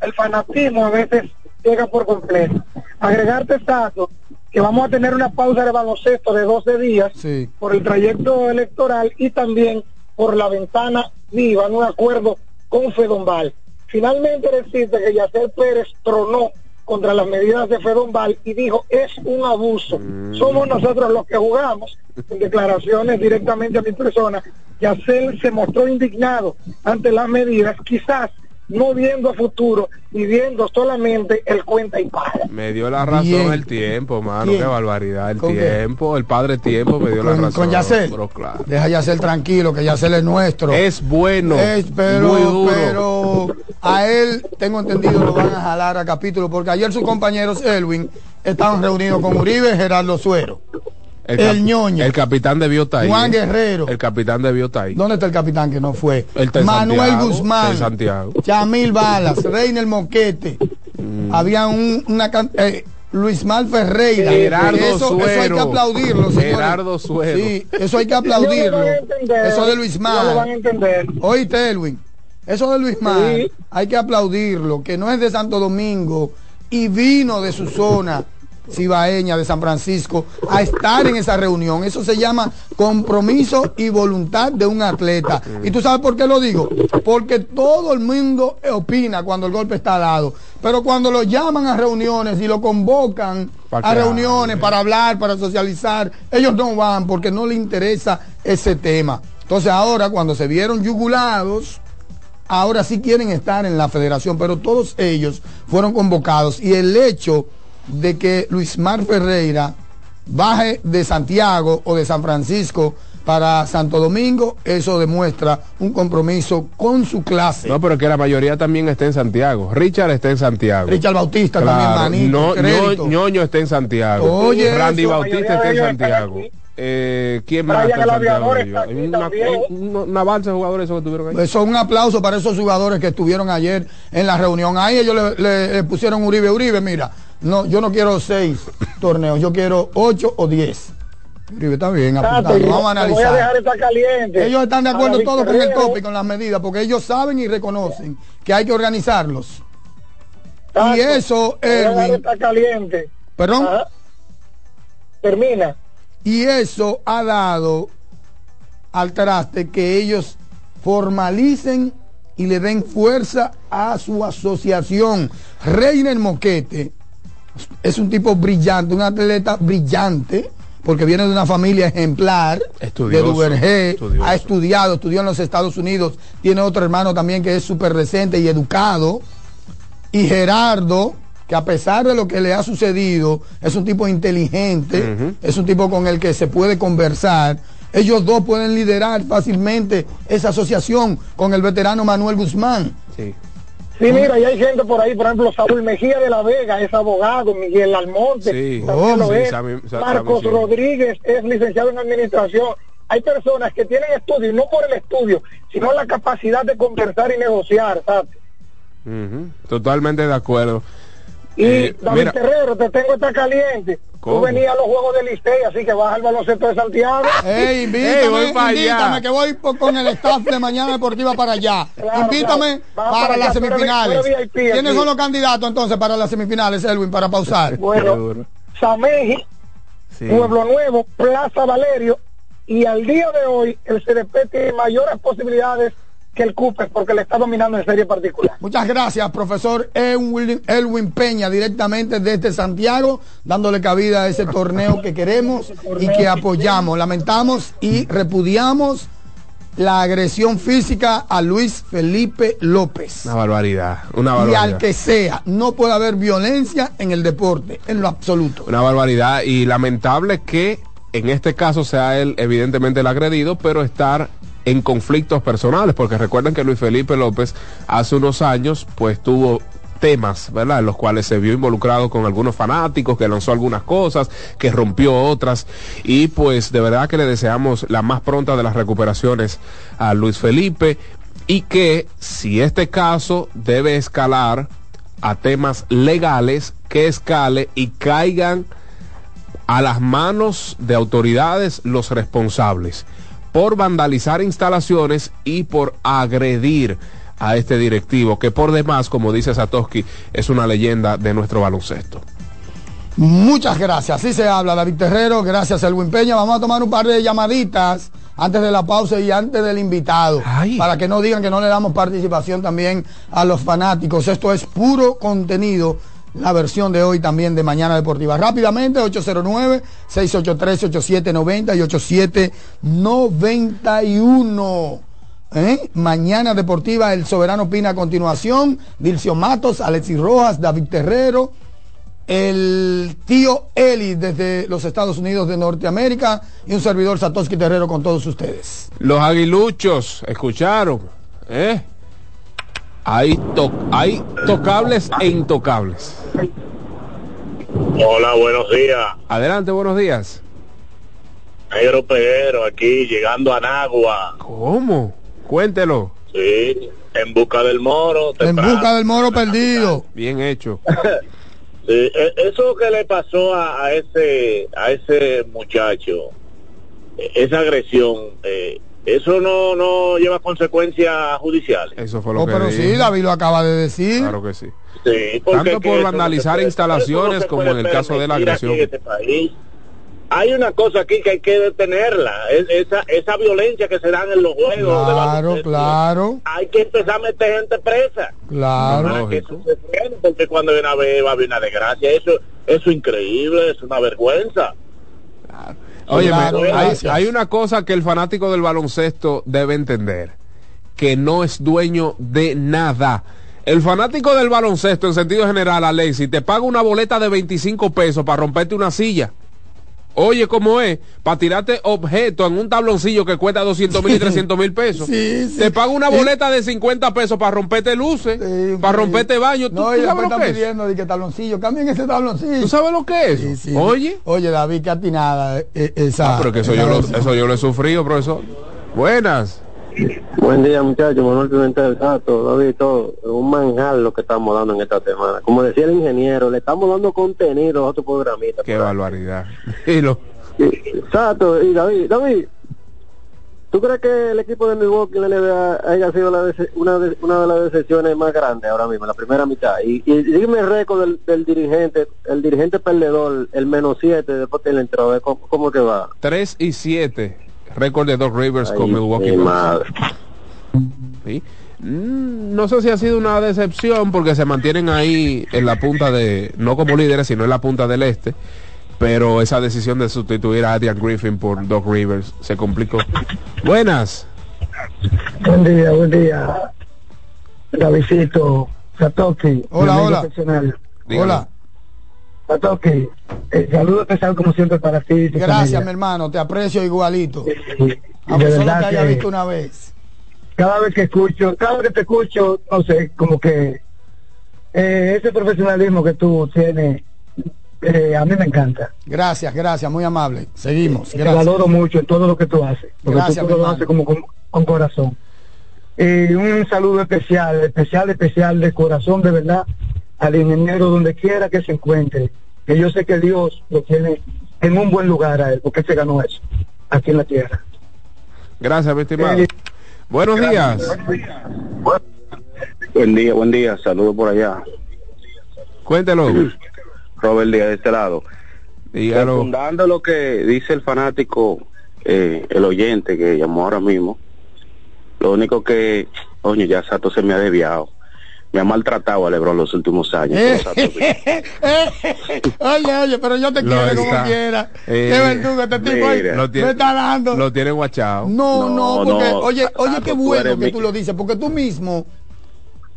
El fanatismo a veces llega por completo. Agregarte dato que vamos a tener una pausa de baloncesto de 12 días por el trayecto electoral y también por la ventana viva en un acuerdo con Fedombal. Finalmente decirte que Yacer Pérez tronó contra las medidas de Fedombal y dijo es un abuso. Somos nosotros los que jugamos. En declaraciones directamente a mi persona, Yacer se mostró indignado ante las medidas, quizás no viendo a futuro y viendo solamente el cuenta y paga. Me dio la razón Bien. el tiempo, mano. ¿Quién? Qué barbaridad. El tiempo, el padre tiempo me dio la Con, razón. con Yacel. Pero claro. Deja Yacel tranquilo, que Yacel es nuestro. Es bueno. Es, pero, muy duro. pero a él, tengo entendido, lo van a jalar a capítulo, porque ayer sus compañeros Elwin estaban reunidos con Uribe y Gerardo Suero. El, cap- ñoño. El capitán debió estar ahí. Juan ¿eh? Guerrero. El capitán debió estar ahí. ¿Dónde está el capitán que no fue? En Manuel Santiago, Guzmán. en Santiago. Chamil Balas, Reiner Moquete. Mm. Había un, una eh, Luis Mal Ferreira. Gerardo eso, eso hay Suero. que aplaudirlo, señores. Gerardo Suero. Sí, eso hay que aplaudirlo. entender, Eso de Luis ellos lo van a Mal. entender. Oíste, Elwin. Eso de Luis Mal, Sí. hay que aplaudirlo, que no es de Santo Domingo y vino de su zona cibaeña de San Francisco a estar en esa reunión. Eso se llama compromiso y voluntad de un atleta. ¿Y tú sabes por qué lo digo? Porque todo el mundo opina cuando el golpe está dado. Pero cuando lo llaman a reuniones y lo convocan a reuniones para hablar, para socializar, ellos no van porque no les interesa ese tema. Entonces ahora cuando se vieron yugulados, ahora sí quieren estar en la federación, pero todos ellos fueron convocados y el hecho de que Luis Mar Ferreira baje de Santiago o de San Francisco para Santo Domingo, eso demuestra un compromiso con su clase. No, pero que la mayoría también está en Santiago. Richard está en Santiago. Richard Bautista también, manito, No, crédito. Ño- Ñoño está en Santiago. Oye, Randy eso, Bautista mayoría está en Santiago. Eh, ¿Quién más está en Santiago? una, avance de jugadores esos que tuvieron ahí. Eso es un aplauso para esos jugadores que estuvieron ayer en la reunión. Ahí ellos le, le- le pusieron Uribe, Uribe, mira, no, yo no quiero seis torneos, yo quiero ocho o diez. Está bien, apuntado. Vamos a te voy a dejar analizar. estar caliente. Ellos están de acuerdo todos con el y con las medidas, porque ellos saben y reconocen que hay que organizarlos. Tato, y eso, Erwin, estar caliente. perdón. Ajá. Termina. Y eso ha dado al traste que ellos formalicen y le den fuerza a su asociación. Reiner Moquete es un tipo brillante, un atleta brillante, porque viene de una familia ejemplar Estudioso, de Duvergé, estudioso. ha estudiado, estudió en los Estados Unidos, tiene otro hermano también que es súper decente y educado, y Gerardo, que a pesar de lo que le ha sucedido, es un tipo inteligente, es un tipo con el que se puede conversar. Ellos dos pueden liderar fácilmente esa asociación con el veterano Manuel Guzmán. Sí. Sí, mira, y hay gente por ahí, por ejemplo, Saúl Mejía de la Vega es abogado, Miguel Almonte, Sí. Oh, lo sí, es. Sammy- Sa- Marcos. Rodríguez es licenciado en administración. Hay personas que tienen estudios, no por el estudio, sino la capacidad de conversar y negociar, ¿sabes? Totalmente de acuerdo. Y Eh, David mira, Terrero, te tengo esta caliente. ¿Cómo? Tú venías a los juegos del Licey, así que vas al baloncesto de Santiago. Ey, invítame, invítame, que voy por- con el staff de Mañana Deportiva para allá. Claro, invítame claro. Para, para las allá, eres- semifinales. VIP ¿Quiénes aquí. son los candidatos entonces para las semifinales, Elwin, para pausar? Bueno, Sameji, Sí. Pueblo Nuevo, Plaza Valerio, y al día de hoy el CDP tiene mayores posibilidades que el Cooper porque le está dominando en serie particular. Muchas gracias, profesor Elwin, Elwin Peña, directamente desde Santiago, dándole cabida a ese torneo que queremos y que apoyamos. Lamentamos y repudiamos la agresión física a Luis Felipe López. Una barbaridad, una Y barbaridad. al que sea, no puede haber violencia en el deporte, en lo absoluto. Una barbaridad y lamentable que en este caso sea él evidentemente el agredido, pero estar en conflictos personales, porque recuerden que Luis Felipe López hace unos años pues tuvo temas, ¿verdad? En los cuales se vio involucrado con algunos fanáticos, que lanzó algunas cosas, que rompió otras, y pues de verdad que le deseamos la más pronta de las recuperaciones a Luis Felipe, y que si este caso debe escalar a temas legales, que escale y caigan a las manos de autoridades los responsables por vandalizar instalaciones y por agredir a este directivo, que por demás, como dice Satoshi, es una leyenda de nuestro baloncesto. Muchas gracias. Así se habla, David Terrero. Gracias, Elwin Peña. Vamos a tomar un par de llamaditas antes de la pausa y antes del invitado. Para que no digan que no le damos participación también a los fanáticos. Esto es puro contenido. La versión de hoy también de Mañana Deportiva. Rápidamente, 809-683-8790 y 8791. ¿Eh? Mañana Deportiva, el Soberano Pina a continuación. Dilcio Matos, Alexis Rojas, David Terrero el tío Eli desde los Estados Unidos de Norteamérica y un servidor Satoshi Terrero con todos ustedes. Los aguiluchos, ¿escucharon? ¿Eh? Hay, to- hay tocables e intocables. Hola, buenos días. Adelante, buenos días. Negro Peguero, aquí llegando a Nagua. ¿Cómo? Cuéntelo. Sí, en busca del moro. En busca del moro perdido. Bien hecho. Sí, e- eso que le pasó a, a ese a ese muchacho, e- esa agresión, eh, eso no no lleva consecuencias judiciales. Eso fue lo Oh, que pero dijo. sí, David lo acaba de decir. Claro que sí. Tanto por vandalizar no instalaciones no como en el caso de la agresión. este país. Hay una cosa aquí que hay que detenerla, es- esa esa violencia que se dan en los juegos. Claro, claro, Hay que empezar a meter gente presa. claro. Para que eso se porque cuando viene a ver va a haber una desgracia. Eso eso es increíble, es una vergüenza. Oye, hay una cosa que el fanático del baloncesto debe entender, que no es dueño de nada. El fanático del baloncesto, en sentido general, Alexi, te paga una boleta de 25 pesos para romperte una silla. Oye, ¿cómo es? Para tirarte objetos en un tabloncillo que cuesta 200 mil y 300 mil pesos. Te paga una boleta de 50 pesos para romperte luces, para romperte baño. ¿Tú, No, tú sabes lo que es? pidiendo de que tabloncillo, cambien ese tabloncillo. ¿Tú sabes lo que es? Oye. Oye, David, qué atinada eh, esa. Ah, pero que eso yo, lo, eso yo lo he sufrido, profesor. Buenas. Buen día, muchachos. Manuel Pimentel, Sato, David, todo. Un manjar lo que estamos dando en esta semana. Como decía el ingeniero, le estamos dando contenido a otro programita. Qué barbaridad. Y lo- Sato y David, David, ¿tú crees que el equipo de Milwaukee en la NBA haya sido la una, de, una de las decepciones más grandes ahora mismo, la primera mitad? Y, y dime el récord del, del dirigente, el dirigente perdedor, el menos siete, después a ver ¿cómo, cómo que va? 3 y 7 récord de Doc Rivers con Milwaukee Bucks. ¿Sí? Mm, No sé si ha sido una decepción porque se mantienen ahí en la punta de, no como líderes, sino en la punta del este. Pero esa decisión de sustituir a Adrian Griffin por Doc Rivers se complicó. Buenas. Buen día, buen día. Davidito, Satoki. Hola, hola. Hola. Satoki, eh, saludo especial como siempre para ti. Gracias, familia. mi hermano, te aprecio igualito. De Aunque solo verdad te haya visto una vez. Cada vez que escucho, cada vez que te escucho, no sé, como que eh, ese profesionalismo que tú tienes, eh, a mí me encanta. Gracias, gracias, muy amable. Seguimos. Te valoro mucho en todo lo que tú haces, porque Gracias, tú todo lo haces como con, con corazón. Y un saludo especial, especial, especial de corazón, de verdad, al ingeniero donde quiera que se encuentre, que yo sé que Dios lo tiene en un buen lugar a él, porque se ganó eso, aquí en la tierra. Gracias, mi estimado. Buenos días. Buen día, buen día. Saludos por allá. Cuéntelo. Robert Díaz de este lado. Dígalo. Secundando lo que dice el fanático, eh, el oyente que llamó ahora mismo, lo único que, coño, ya Sato se me ha desviado. Me ha maltratado a Lebron los últimos años. Eh, pero Sato- oye, oye, pero yo te Lo quiero como está. quiera. Eh, Qué verdugo este tipo ahí. Me está dando. lo tiene guachado. No, no, No, porque, no, oye, oye, Tato, qué bueno que mi- tú lo dices, porque tú mismo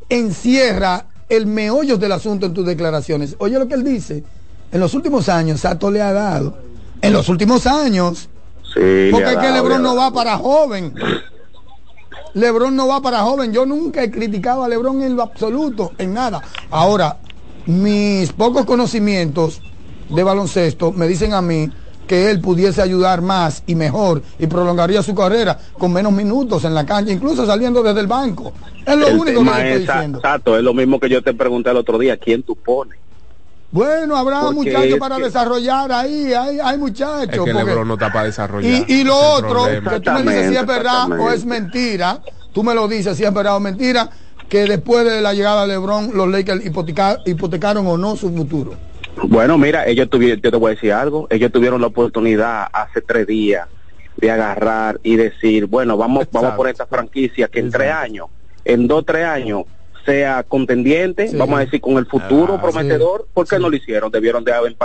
encierra el meollo del asunto en tus declaraciones. Oye lo que él dice. En los últimos años, Sato le ha dado. En los últimos años. Sí, le Porque ha es que Lebron le ha no va para joven. Lebron no va para joven. Yo nunca he criticado a Lebron en lo absoluto, en nada. Ahora, mis pocos conocimientos de baloncesto me dicen a mí que él pudiese ayudar más y mejor y prolongaría su carrera con menos minutos en la cancha, incluso saliendo desde el banco. Es lo El único que estoy diciendo. Sato, es lo mismo que yo te pregunté el otro día, ¿quién tú pones? Bueno, habrá Porque muchachos es para que- desarrollar ahí, hay, hay Es muchachos. que porque- Lebron no está para desarrollar. Y, y lo es el otro, que tú me dices si es verdad o es mentira, tú me lo dices si es verdad o mentira, que después de la llegada de LeBron, los Lakers hipoteca- hipotecaron o no su futuro. Bueno, mira, ellos tuvieron, yo te voy a decir algo, ellos tuvieron la oportunidad hace tres días de agarrar y decir, bueno, vamos, vamos por esta franquicia que en tres años, en dos, tres años, sea contendiente, Sí. vamos a decir, con el futuro Ah, prometedor, ¿por qué sí. no lo hicieron? Debieron de haber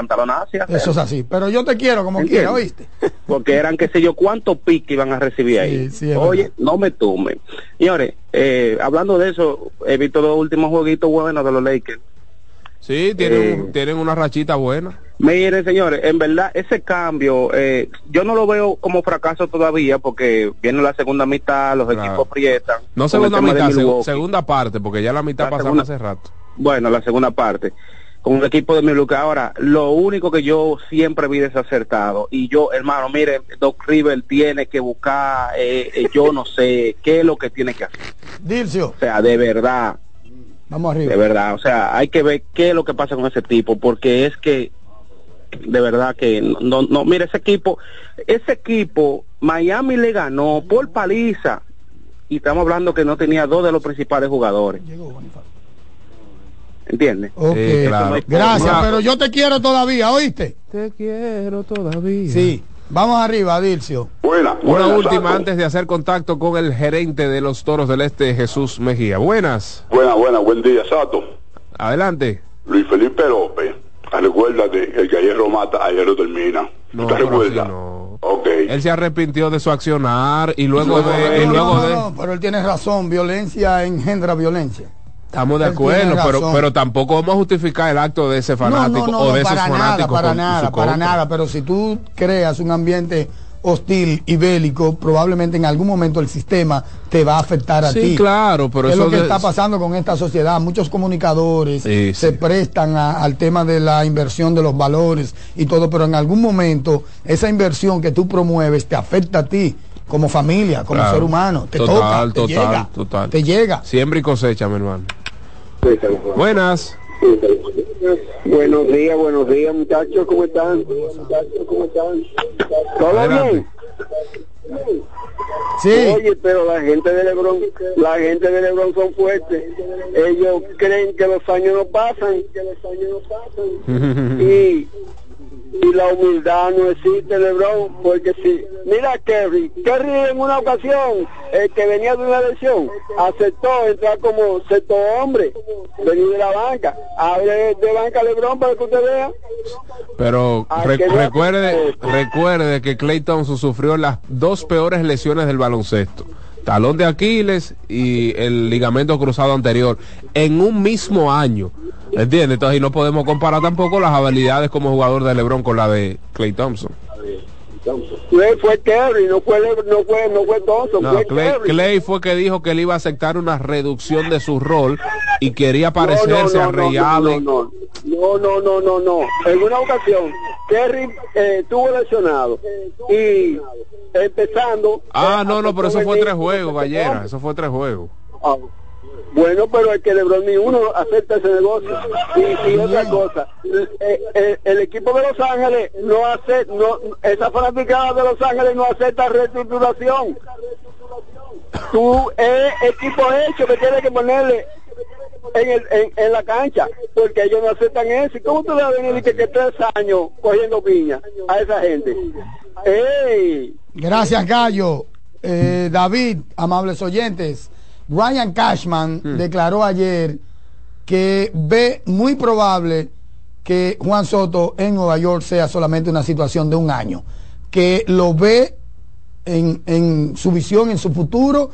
hacerlo. Eso es así. Pero yo te quiero como ¿Entiendes? quiera, ¿oíste? porque eran qué sé yo cuántos piques iban a recibir ahí. Oye, verdad. no me tumben. Señores, eh, hablando de eso, he visto los últimos jueguitos buenos de los Lakers. Sí, tienen, Eh. un- tienen una rachita buena. Miren, señores, en verdad ese cambio, eh, yo no lo veo como fracaso todavía porque viene la segunda mitad, los Claro. equipos aprietan. No segunda mitad, seg- segunda parte, porque ya la mitad La pasamos segunda- hace rato. Bueno, la segunda parte. Con el equipo de Milwaukee. Ahora, lo único que yo siempre vi desacertado, y yo, hermano, mire, Doc River tiene que buscar, eh, eh, yo no sé, qué es lo que tiene que hacer. Dilcio, O sea, de verdad, vamos arriba. de verdad. O sea, hay que ver qué es lo que pasa con ese tipo, porque es que, de verdad que, no, no, mire, ese equipo, ese equipo, Miami le ganó por paliza, y estamos hablando que no tenía dos de los principales jugadores. ¿Entiendes? Ok. Sí, claro. Gracias, pero yo te quiero todavía, ¿oíste? Te quiero todavía. Sí. Vamos arriba, Dilcio. Buena, Una buena, última Sato. antes de hacer contacto con el gerente de los Toros del Este, Jesús Mejía. Buenas. Buena, buena, buen día, Sato. Adelante. Luis Felipe López, recuérdate, el que ayer lo mata, ayer lo termina. No, ¿Te recuerdas? no. Ok. Él se arrepintió de su accionar y luego No, de... y no, luego no, de no, pero él tiene razón, violencia engendra violencia. Estamos de Él acuerdo, pero, pero tampoco vamos a justificar el acto de ese fanático no, no, no, o de esos para nada, fanáticos. para con nada, para nada, pero si tú creas un ambiente hostil y bélico, probablemente en algún momento el sistema te va a afectar a Sí, ti. claro, pero es eso lo que de- está pasando con esta sociedad. Muchos comunicadores Sí, se sí. prestan a- al tema de la inversión de los valores y todo, pero en algún momento esa inversión que tú promueves te afecta a ti como familia, como Claro. ser humano. Te Total, toca, te total, llega, total. te llega. Siembra y cosecha, mi hermano. Buenas. Buenos días, buenos días, muchachos, ¿cómo están? Muchachos, ¿cómo están? ¿Todo Adelante. bien? Sí. Oye, pero la gente de Lebron, la gente de Lebron son fuertes. Ellos creen que los años no pasan, que los años no pasan. Y, y la humildad no existe, Lebron, porque si, mira Kerry, Kerry en una ocasión, eh, que venía de una lesión, aceptó entrar como sexto hombre, venir de la banca, hable de banca Lebron para que usted vea. Pero recuerde, recuerde que Clay Thompson sufrió las dos peores lesiones del baloncesto. Talón de Aquiles y el ligamento cruzado anterior en un mismo año. ¿Entiendes? Entonces ahí no podemos comparar tampoco las habilidades como jugador de LeBron con la de Clay Thompson. Fue, fue Kerry, no fue, no fue, no fue Thompson, No, fue Clay. Clay fue que dijo que él iba a aceptar una reducción de su rol y quería parecerse a Ray Allen. no, no, no, no, no, no. En una ocasión, Kerry eh, estuvo lesionado y empezando. Ah, no, no, pero eso fue tres juegos juegos, Gallera. Eso fue tres juegos. Ah, Bueno, pero es que LeBron ni uno acepta ese negocio. Y, otra cosa, eh, eh, el equipo de Los Ángeles no hace, no, esa fanaticada de Los Ángeles no acepta reestructuración. Tú es equipo hecho que tiene que ponerle en, el, en, la cancha, porque ellos no aceptan eso. ¿Y cómo tú le vas a venir que, tres años cogiendo piña a esa gente? Gracias, Gallo. Eh, David, amables oyentes, Ryan Cashman declaró ayer que ve muy probable que Juan Soto en Nueva York sea solamente una situación de un año, que lo ve en, en su visión, en su futuro,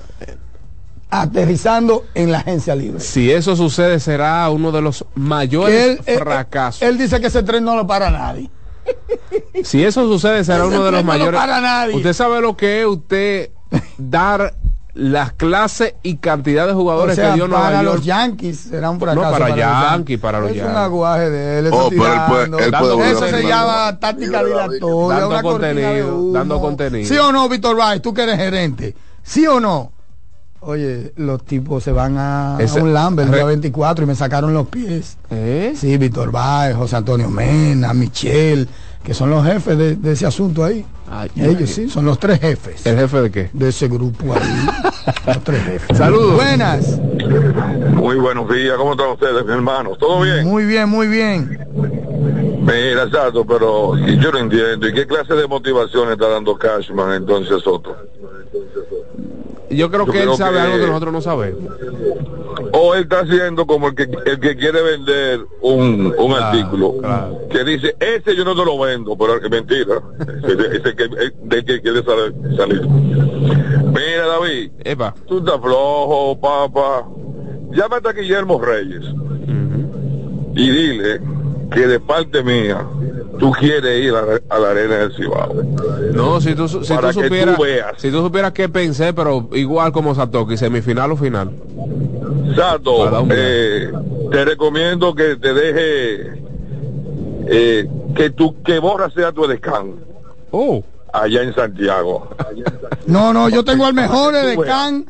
aterrizando en la agencia libre. Si eso sucede, será uno de los mayores él, eh, fracasos. él dice que ese tren no lo para nadie. Si eso sucede, será Ese uno de los tren no lo mayores. para nadie. Usted sabe lo que es usted dar las clases y cantidad de O jugadores sea, que dio Nueva para York. los Yankees será un fracaso. No, para los Yankees, para los Es un Yankees. aguaje de él. Oh, él puede- tirando. él puede volver Eso se llama táctica dilatoria. Dando contenido, dando contenido. ¿Sí o no, Víctor Rice? Tú que eres gerente. ¿Sí o no? Oye, los tipos se van a, a Ese- un Lambert el día re- 24 y me sacaron los pies. ¿Eh? Sí, Víctor Baez, José Antonio Mena, Michel, que son los jefes de, de ese asunto ahí. Ellos sí, son los tres jefes ¿El jefe de qué? de ese grupo ahí. los tres jefes. Saludos. Buenas. Muy buenos días, ¿cómo están ustedes, mis hermanos? ¿Todo bien? Muy bien, muy bien. Mira, Sato, pero yo no entiendo. ¿Y qué clase de motivación está dando Cashman entonces Soto? Yo creo Yo que él sabe que- algo que nosotros no sabemos. O él está haciendo como el que, el que quiere vender un, un artículo que dice, ese yo no te lo vendo, pero es mentira. Ese, ese que, es de que quiere sal- salir. Mira, David, Epa. tú estás flojo, papá. Llámate a Guillermo Reyes y dile que de parte mía tú quieres ir a, la- a la arena del Cibao. No, si tú, si Para tú supieras, si tú supieras qué pensé, pero igual como Satoki, semifinal o final. Sato, eh, te recomiendo que te deje eh, que tu que Borra sea tu descanso. Oh. Allá en Santiago. No, no, yo tengo al mejor Para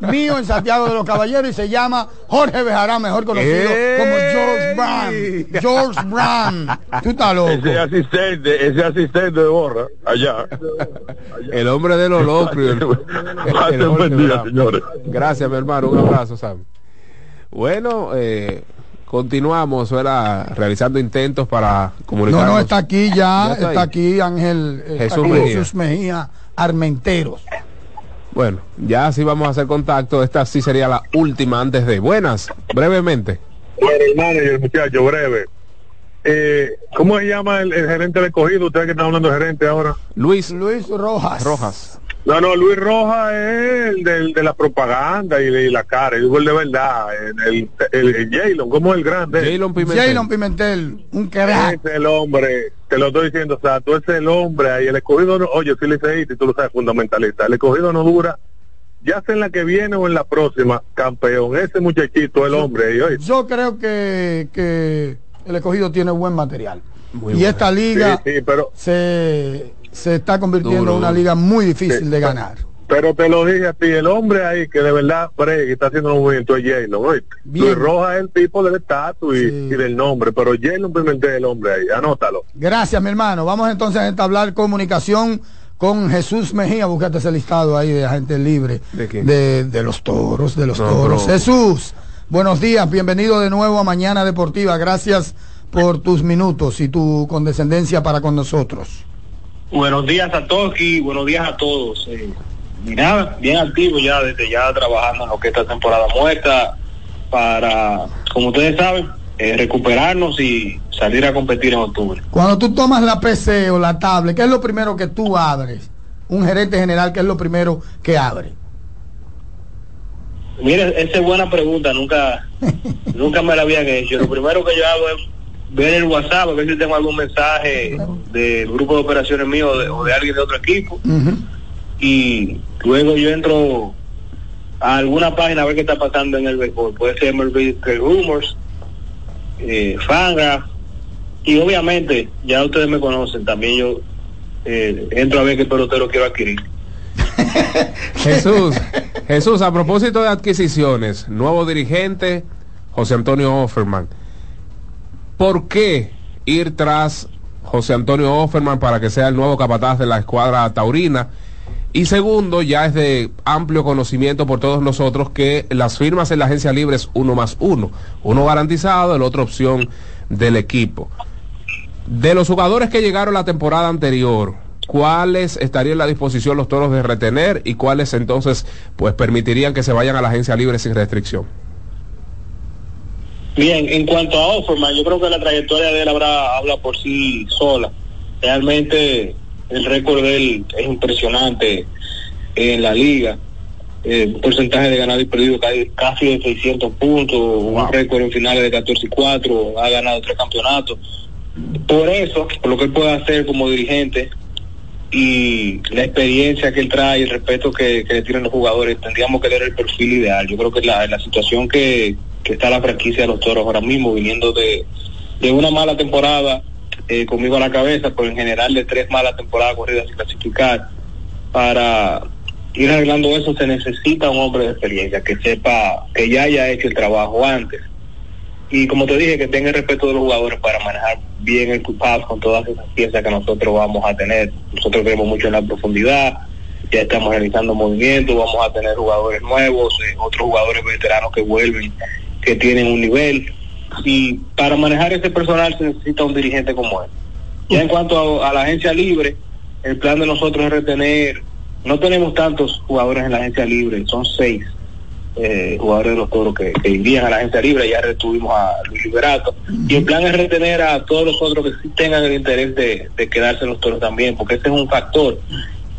mío en Santiago de los Caballeros y se llama Jorge Bejarán, mejor conocido ¡Ey! como George Brown. George Brown. Tú estás loco. Ese asistente, ese asistente de Borra, allá. El hombre de los locos. señores. Gracias, mi hermano. Un abrazo, Sam. Bueno, eh, continuamos ¿verdad? realizando intentos para No, comunicarnos. no, está aquí ya, Ya está, está aquí Ángel está Jesús aquí Mejía. Jesús Mejía Armenteros. Bueno, ya sí vamos a hacer contacto. Esta sí sería la última antes de. Buenas, brevemente. Bueno, el manager, muchacho, breve. Eh, ¿Cómo se llama el, el gerente del escogido? Ustedes que están hablando de gerente ahora. Luis. Luis Rojas. Rojas. No, no, Luis Rojas es el del- de la propaganda y, de, y la cara, el de verdad, el, el, el Jalen, como el grande. Jalen Pimentel. Jalen Pimentel, un crack. Es el hombre, te lo estoy diciendo, o sea, tú es el hombre ahí, el escogido, no, oye, si le dice y tú lo sabes, fundamentalista, el escogido no dura, ya sea en la que viene o en la próxima, campeón, ese muchachito, el hombre ahí, oye. Yo creo que, que el escogido tiene buen material. Muy y esta liga Sí, sí, pero- se, se está convirtiendo Duro, en una liga muy difícil Sí, de ganar. Pero te lo dije a ti, el hombre ahí que de verdad brega y está haciendo un movimiento es Jalen. Bien. Luis Rojas es el tipo del estatus y, y del nombre, pero Jalen Pimentel es el hombre ahí, anótalo. Gracias, mi hermano. Vamos entonces a entablar comunicación con Jesús Mejía. Búscate ese listado ahí de agente libre. ¿De quién? De, de los toros, de los No, toros. Jesús, buenos días. Bienvenido de nuevo a Mañana Deportiva. Gracias por tus minutos y tu condescendencia para con nosotros. Buenos días a todos y buenos días a todos. Eh, nada, bien activo ya desde ya trabajando en lo que esta temporada muerta para, como ustedes saben, eh, recuperarnos y salir a competir en octubre. Cuando tú tomas la PC o la tablet, ¿qué es lo primero que tú abres? Un gerente general, ¿qué es lo primero que abre? Mire, esa es buena pregunta, nunca, nunca me la habían hecho. Lo primero que yo hago es ver el WhatsApp, a ver si tengo algún mensaje del grupo de operaciones mío o de, o de alguien de otro equipo. Y luego yo entro a alguna página a ver qué está pasando en el béisbol. Puede ser MLB Rumors, eh, Fangraph, y obviamente, ya ustedes me conocen, también yo eh, entro a ver qué pelotero quiero adquirir. Jesús, Jesús, a propósito de adquisiciones, nuevo dirigente, José Antonio Offerman. ¿Por qué ir tras José Antonio Offerman para que sea el nuevo capataz de la escuadra taurina? Y segundo, ya es de amplio conocimiento por todos nosotros que las firmas en la agencia libre es uno más uno. Uno garantizado, el otro opción del equipo. De los jugadores que llegaron la temporada anterior, ¿cuáles estarían a la disposición los toros de retener y cuáles entonces pues permitirían que se vayan a la agencia libre sin restricción? Bien, en cuanto a Offerman, yo creo que la trayectoria de él habrá, habla por sí sola. Realmente el récord de él es impresionante en la liga. Eh, un porcentaje de ganado y perdido casi, de 600 puntos, un récord en finales de 14 y 4, ha ganado tres campeonatos. Por eso, por lo que él puede hacer como dirigente y la experiencia que él trae, el respeto que, que le tienen los jugadores, tendríamos que leer el perfil ideal. Yo creo que la, la situación que, que está la franquicia de los toros ahora mismo, viniendo de, de una mala temporada eh, conmigo a la cabeza, pero en general de tres malas temporadas corridas sin clasificar, para ir arreglando eso se necesita un hombre de experiencia que sepa que ya haya hecho el trabajo antes. Y como te dije, que tenga el respeto de los jugadores para manejar bien el culpable con todas esas piezas que nosotros vamos a tener. Nosotros creemos mucho en la profundidad, ya estamos realizando movimientos, vamos a tener jugadores nuevos, eh, otros jugadores veteranos que vuelven, que tienen un nivel. Y para manejar ese personal se necesita un dirigente como él. Ya en cuanto a, la agencia libre, el plan de nosotros es retener, no tenemos tantos jugadores en la agencia libre, son seis eh, jugadores de los toros que, que, a la agencia libre, ya retuvimos a Luis Liberato, y el plan es retener a todos los otros que sí tengan el interés de, quedarse en los toros también, porque ese es un factor,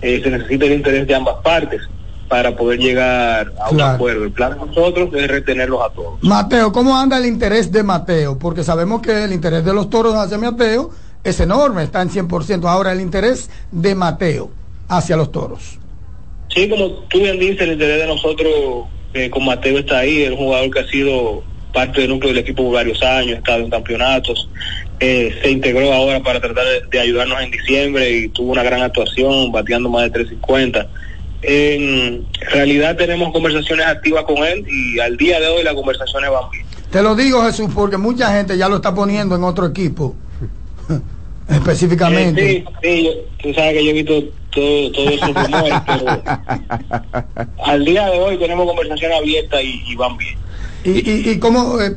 eh, se necesita el interés de ambas partes para poder llegar a un acuerdo. El plan de nosotros es retenerlos a todos. Mateo, ¿cómo anda el interés de Mateo? Porque sabemos que el interés de los toros hacia Mateo es enorme, está en 100%. Ahora, el interés de Mateo hacia los toros. Sí, como tú bien dices, el interés de nosotros eh, con Mateo está ahí, es un jugador que ha sido parte del núcleo del equipo por varios años, ha estado en campeonatos, eh, se integró ahora para tratar de, de, ayudarnos en diciembre y tuvo una gran actuación, bateando más de 350 en realidad tenemos conversaciones activas con él y al día de hoy las conversaciones van bien. Te lo digo Jesús porque mucha gente ya lo está poniendo en otro equipo. Específicamente. Eh, sí, sí tú sabes que yo he visto todo, todo rumores, pero al día de hoy tenemos conversaciones abiertas y, y van bien. ¿Y, y, y cómo, eh,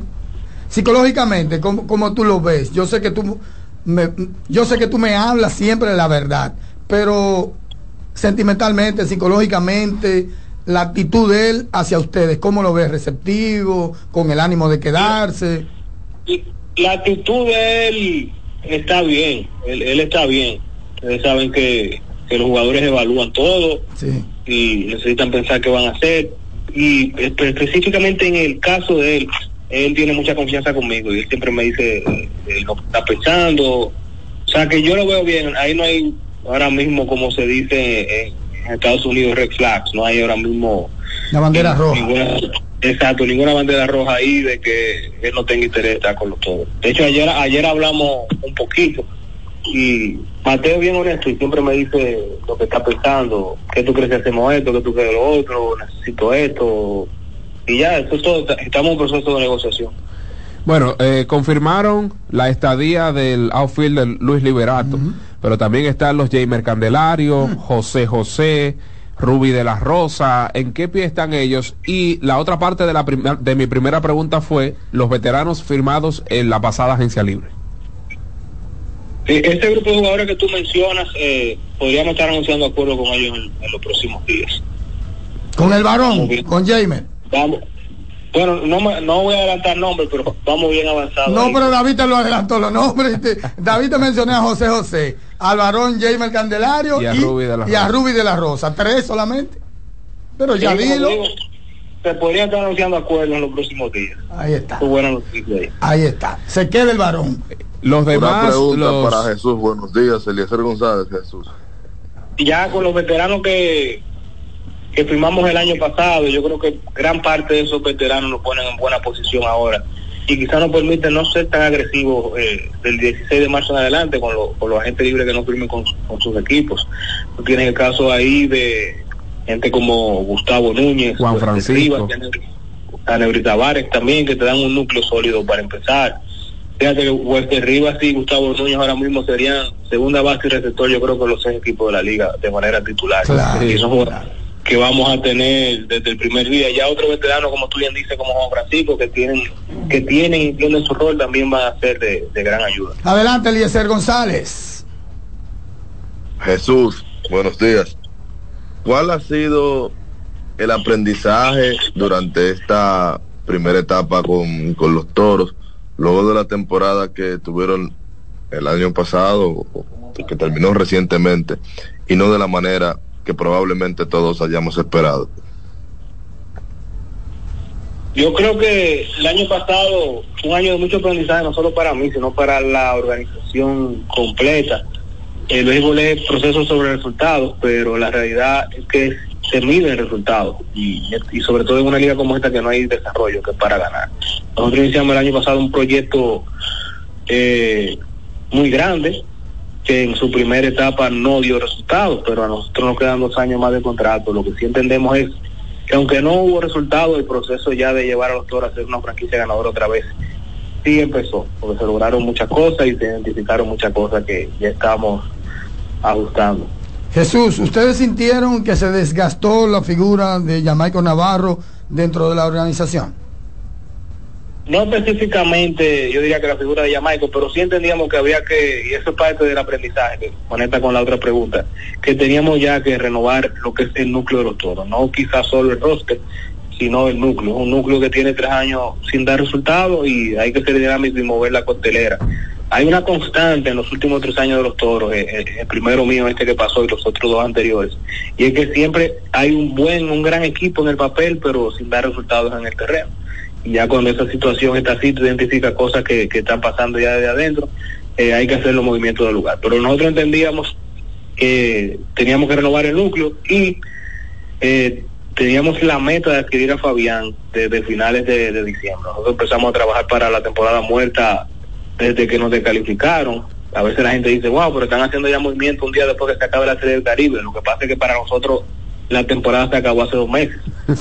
psicológicamente, cómo, cómo tú lo ves? Yo sé que tú me, yo sé que tú me hablas siempre de la verdad, pero sentimentalmente, psicológicamente, la actitud de él hacia ustedes, ¿cómo lo ves? ¿Receptivo? ¿Con el ánimo de quedarse? La actitud de él está bien, él, él está bien. Ustedes saben que, que, los jugadores evalúan todo sí. y necesitan pensar qué van a hacer. Y específicamente en el caso de él, él tiene mucha confianza conmigo y él siempre me dice eh, lo que está pensando. O sea que yo lo veo bien, ahí no hay ahora mismo, como se dice en, Estados Unidos, red flags, no hay ahora mismo... La bandera roja. Ninguna, exacto, ninguna bandera roja ahí de que él no tenga interés de estar con los todos. De hecho, ayer, ayer hablamos un poquito y Mateo bien honesto y siempre me dice lo que está pensando, que tú crees que hacemos esto, que tú crees lo otro, necesito esto, y ya, eso es todo, estamos en un proceso de negociación. Bueno, eh, confirmaron la estadía del outfield de Luis Liberato, uh -huh. Pero también están los Jamer Candelario, -huh. José José, Ruby de la Rosa, ¿en qué pie están ellos? Y la otra parte de, la de mi primera pregunta fue los veteranos firmados en la pasada agencia libre. Sí, este grupo de jugadores que tú mencionas, eh, podríamos estar anunciando acuerdo con ellos en, en los próximos días. Con el varón, con Jamer. Vamos. Bueno, no, me- no voy a adelantar nombres, pero vamos bien avanzados. No, ahí. pero David te lo adelantó los nombres. Te- David te mencioné a José José, al varón Jamer Candelario Y a Ruby de la y a Rosa. Ruby de la Rosa. Tres solamente. Pero ya Sí, dilo. digo, Se podría estar anunciando acuerdos en los próximos días. Ahí está. Buena noticia ahí. Ahí está. Se queda el varón. Los Una pregunta para Jesús. Buenos días, Eliezer González, Jesús. ya con los veteranos que, que firmamos el año pasado, yo creo que gran parte de esos veteranos nos ponen en buena posición ahora. Y quizás nos permiten no ser tan agresivos eh, del 16 de marzo en adelante con, los- con los agentes libres que no firmen con, con sus equipos. Tienes el caso ahí de gente como Gustavo Núñez, Juan Wesley Francisco. Neuri Tavares también, que te dan un núcleo sólido para empezar. Fíjate que Wesley Rivas y Gustavo Núñez ahora mismo serían segunda base y receptor, yo creo que los seis equipos de la liga de manera titular. Claro. Y son jugadores que vamos a tener desde el primer día. Ya otros veteranos, como tú bien dices, como Juan Francisco, que tienen que tienen y tienen su rol, también van a ser de, de gran ayuda. Adelante, Eliezer González. Jesús, buenos días. ¿Cuál ha sido el aprendizaje durante esta primera etapa con, con los toros, luego de la temporada que tuvieron el año pasado, o que terminó recientemente, y no de la manera que probablemente todos hayamos esperado? Yo creo que el año pasado fue un año de mucho aprendizaje, no solo para mí, sino para la organización completa. El béisbol es proceso sobre resultados, pero la realidad es que se miden resultados y, y sobre todo en una liga como esta que no hay desarrollo que es para ganar. Nosotros iniciamos el año pasado un proyecto eh, muy grande que en su primera etapa no dio resultados, pero a nosotros nos quedan dos años más de contrato. Lo que sí entendemos es que aunque no hubo resultados, el proceso ya de llevar a los toros a ser una franquicia ganadora otra vez sí empezó, porque se lograron muchas cosas y se identificaron muchas cosas que ya estamos ajustando. Jesús, ¿ustedes sintieron que se desgastó la figura de Jamaico Navarro dentro de la organización? No específicamente, yo diría que la figura de Jamaica, pero sí entendíamos que había que, y eso es parte del aprendizaje, conecta con la otra pregunta, que teníamos ya que renovar lo que es el núcleo de los toros, no quizás solo el roster, sino el núcleo, un núcleo que tiene tres años sin dar resultados y hay que ser dinámico y mover la costelera. Hay una constante en los últimos tres años de los toros, eh, eh, el primero mío, este que pasó y los otros dos anteriores, y es que siempre hay un buen, un gran equipo en el papel, pero sin dar resultados en el terreno ya cuando esa situación está así, tú identificas cosas que, que están pasando ya de adentro, eh, hay que hacer los movimientos del lugar. Pero nosotros entendíamos que teníamos que renovar el núcleo y eh, teníamos la meta de adquirir a Fabián desde finales de, de diciembre. Nosotros empezamos a trabajar para la temporada muerta desde que nos descalificaron. A veces la gente dice, wow, pero están haciendo ya movimiento un día después que se acabe la serie del Caribe. Lo que pasa es que para nosotros la temporada se acabó hace dos meses.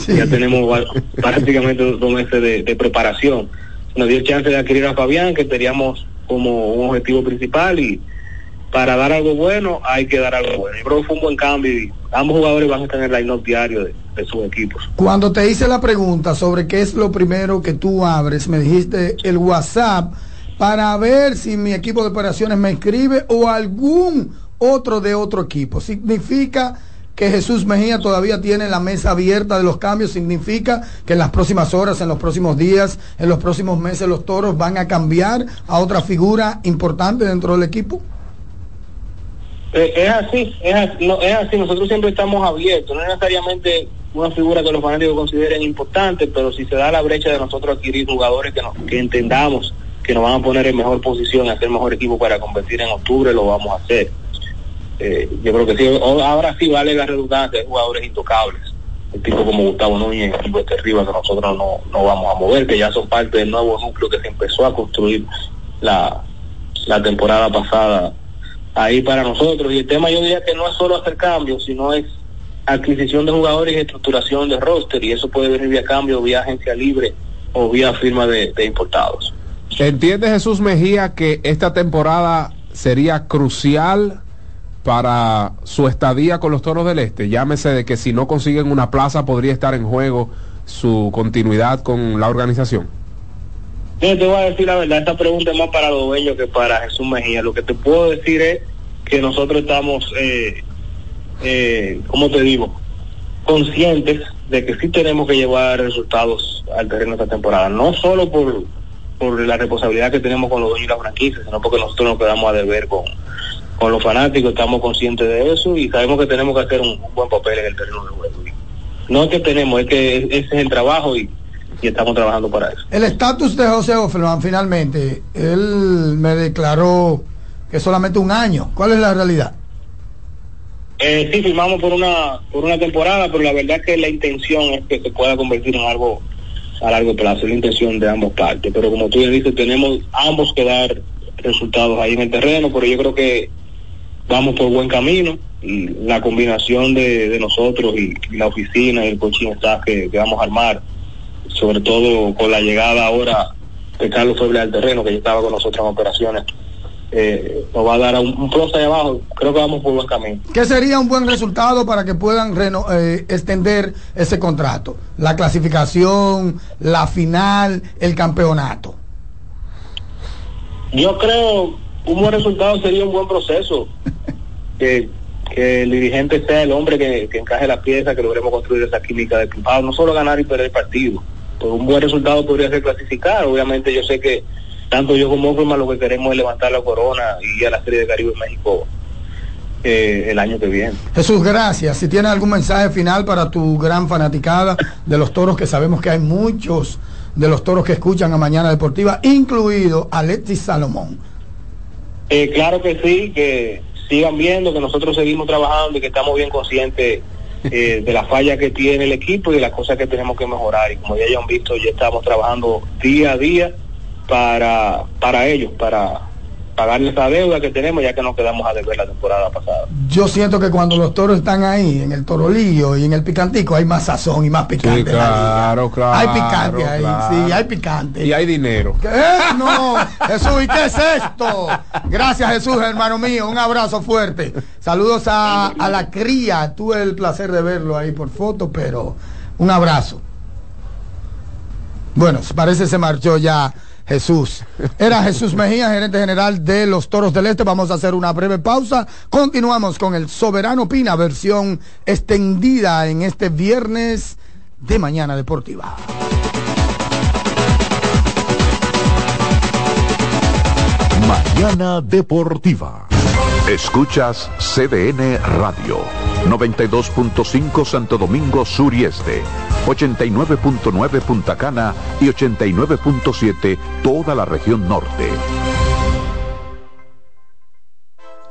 Ya tenemos prácticamente dos meses de, de preparación. Nos dio chance de adquirir a Fabián, que teníamos como un objetivo principal y para dar algo bueno hay que dar algo bueno. Yo creo que fue un buen cambio y ambos jugadores van a estar en el line-up diario de, de sus equipos. Cuando te hice la pregunta sobre qué es lo primero que tú abres, me dijiste el WhatsApp para ver si mi equipo de operaciones me escribe o algún otro de otro equipo. Significa que Jesús Mejía todavía tiene la mesa abierta de los cambios, significa que en las próximas horas, en los próximos días, en los próximos meses los toros van a cambiar a otra figura importante dentro del equipo. Eh, es así, es así, nosotros siempre estamos abiertos, no es necesariamente una figura que los fanáticos consideren importante, pero si se da la brecha de nosotros adquirir jugadores que, que entendamos que nos van a poner en mejor posición, hacer mejor equipo para competir en octubre, lo vamos a hacer. Eh, yo creo que sí, ahora sí vale la redundancia, hay jugadores intocables, el tipo como Gustavo Núñez y Silvestre Rivas que nosotros no, no vamos a mover, que ya son parte del nuevo núcleo que se empezó a construir la, la temporada pasada ahí para nosotros. Y el tema yo diría que no es solo hacer cambios, sino es adquisición de jugadores y estructuración de roster, y eso puede venir vía cambio, vía agencia libre o vía firma de, de importados. ¿Entiende Jesús Mejía que esta temporada sería crucial para su estadía con los Toros del Este? Llámese de que si no consiguen una plaza podría estar en juego su continuidad con la organización. Mira, te voy a decir la verdad, esta pregunta es más para los dueños que para Jesús Mejía. Lo que te puedo decir es que nosotros estamos, eh, eh, ¿cómo te digo? Conscientes de que sí tenemos que llevar resultados al terreno esta temporada. No solo por, por la responsabilidad que tenemos con los dueños de la franquicia, sino porque nosotros nos quedamos a deber con, con los fanáticos, estamos conscientes de eso y sabemos que tenemos que hacer un, un buen papel en el terreno de juego. No es que tenemos, es que ese es el trabajo y, y estamos trabajando para eso. El estatus de José Offerman, finalmente, él me declaró que solamente un año. ¿Cuál es la realidad? Eh, sí, firmamos por una por una temporada, pero la verdad es que la intención es que se pueda convertir en algo a largo plazo, la intención de ambos partes. Pero como tú ya dices, tenemos ambos que dar resultados ahí en el terreno, pero yo creo que vamos por buen camino y la combinación de, de nosotros y, y la oficina y el coaching staff que, que vamos a armar, sobre todo con la llegada ahora de Carlos Feble al terreno, que ya estaba con nosotros en operaciones, eh, nos va a dar un, un plus ahí abajo. Creo que vamos por buen camino. ¿Qué sería un buen resultado para que puedan reno- eh, extender ese contrato? La clasificación, la final, el campeonato. Yo creo un buen resultado sería un buen proceso. Que, que el dirigente sea el hombre que, que encaje la pieza, que logremos construir esa química de equipado, no solo ganar y perder el partido. Pues un buen resultado podría ser clasificar. Obviamente yo sé que tanto yo como Offerman lo que queremos es levantar la corona y ir a la Serie de Caribe en México eh, el año que viene. Jesús, gracias. Si tienes algún mensaje final para tu gran fanaticada de los toros, que sabemos que hay muchos de los toros que escuchan a Mañana Deportiva, incluido Alexis Salomón. Eh, claro que sí, que sigan viendo que nosotros seguimos trabajando y que estamos bien conscientes eh, de la falla que tiene el equipo y de las cosas que tenemos que mejorar. Y como ya hayan visto, ya estamos trabajando día a día para, para ellos, para pagarles esa deuda que tenemos ya que nos quedamos a deber la temporada pasada. Yo siento que cuando los toros están ahí, en el torolillo y en el picantico, hay más sazón y más picante. Sí, claro, claro. Hay picante ahí, claro. sí, hay picante. Y hay dinero. ¿Qué? No, Jesús, ¿y qué es esto? Gracias Jesús, hermano mío, un abrazo fuerte. Saludos a, a la cría, tuve el placer de verlo ahí por foto, pero un abrazo. Bueno, parece se marchó ya Jesús. Era Jesús Mejía, gerente general de los Toros del Este. Vamos a hacer una breve pausa. Continuamos con el Soberano Pina, versión extendida en este viernes de Mañana Deportiva. Mañana Deportiva. Escuchas CDN Radio. 92.5 Santo Domingo Sur y Este. 89.9 Punta Cana y 89.7 toda la región norte.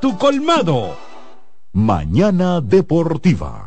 tu colmado. Mañana Deportiva.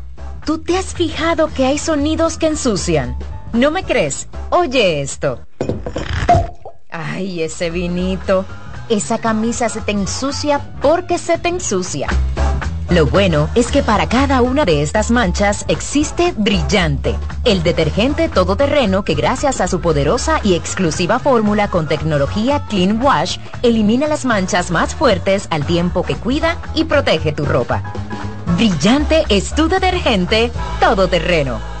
¿Tú te has fijado que hay sonidos que ensucian? ¿No me crees? Oye esto. Ay, ese vinito. Esa camisa se te ensucia porque se te ensucia. Lo bueno es que para cada una de estas manchas existe Brillante, el detergente todoterreno que gracias a su poderosa y exclusiva fórmula con tecnología Clean Wash elimina las manchas más fuertes al tiempo que cuida y protege tu ropa. Brillante es tu detergente todoterreno.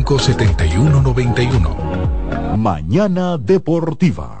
7191. Mañana Deportiva.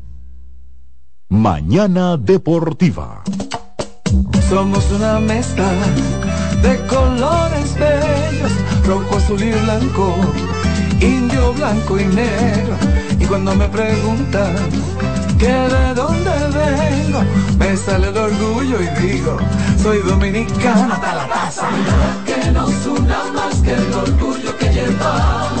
Mañana Deportiva. Somos una mezcla de colores bellos, rojo, azul y blanco, indio, blanco y negro. Y cuando me preguntan que de dónde vengo, me sale el orgullo y digo, soy dominicano hasta la taza. Que nos una más que el orgullo que llevamos,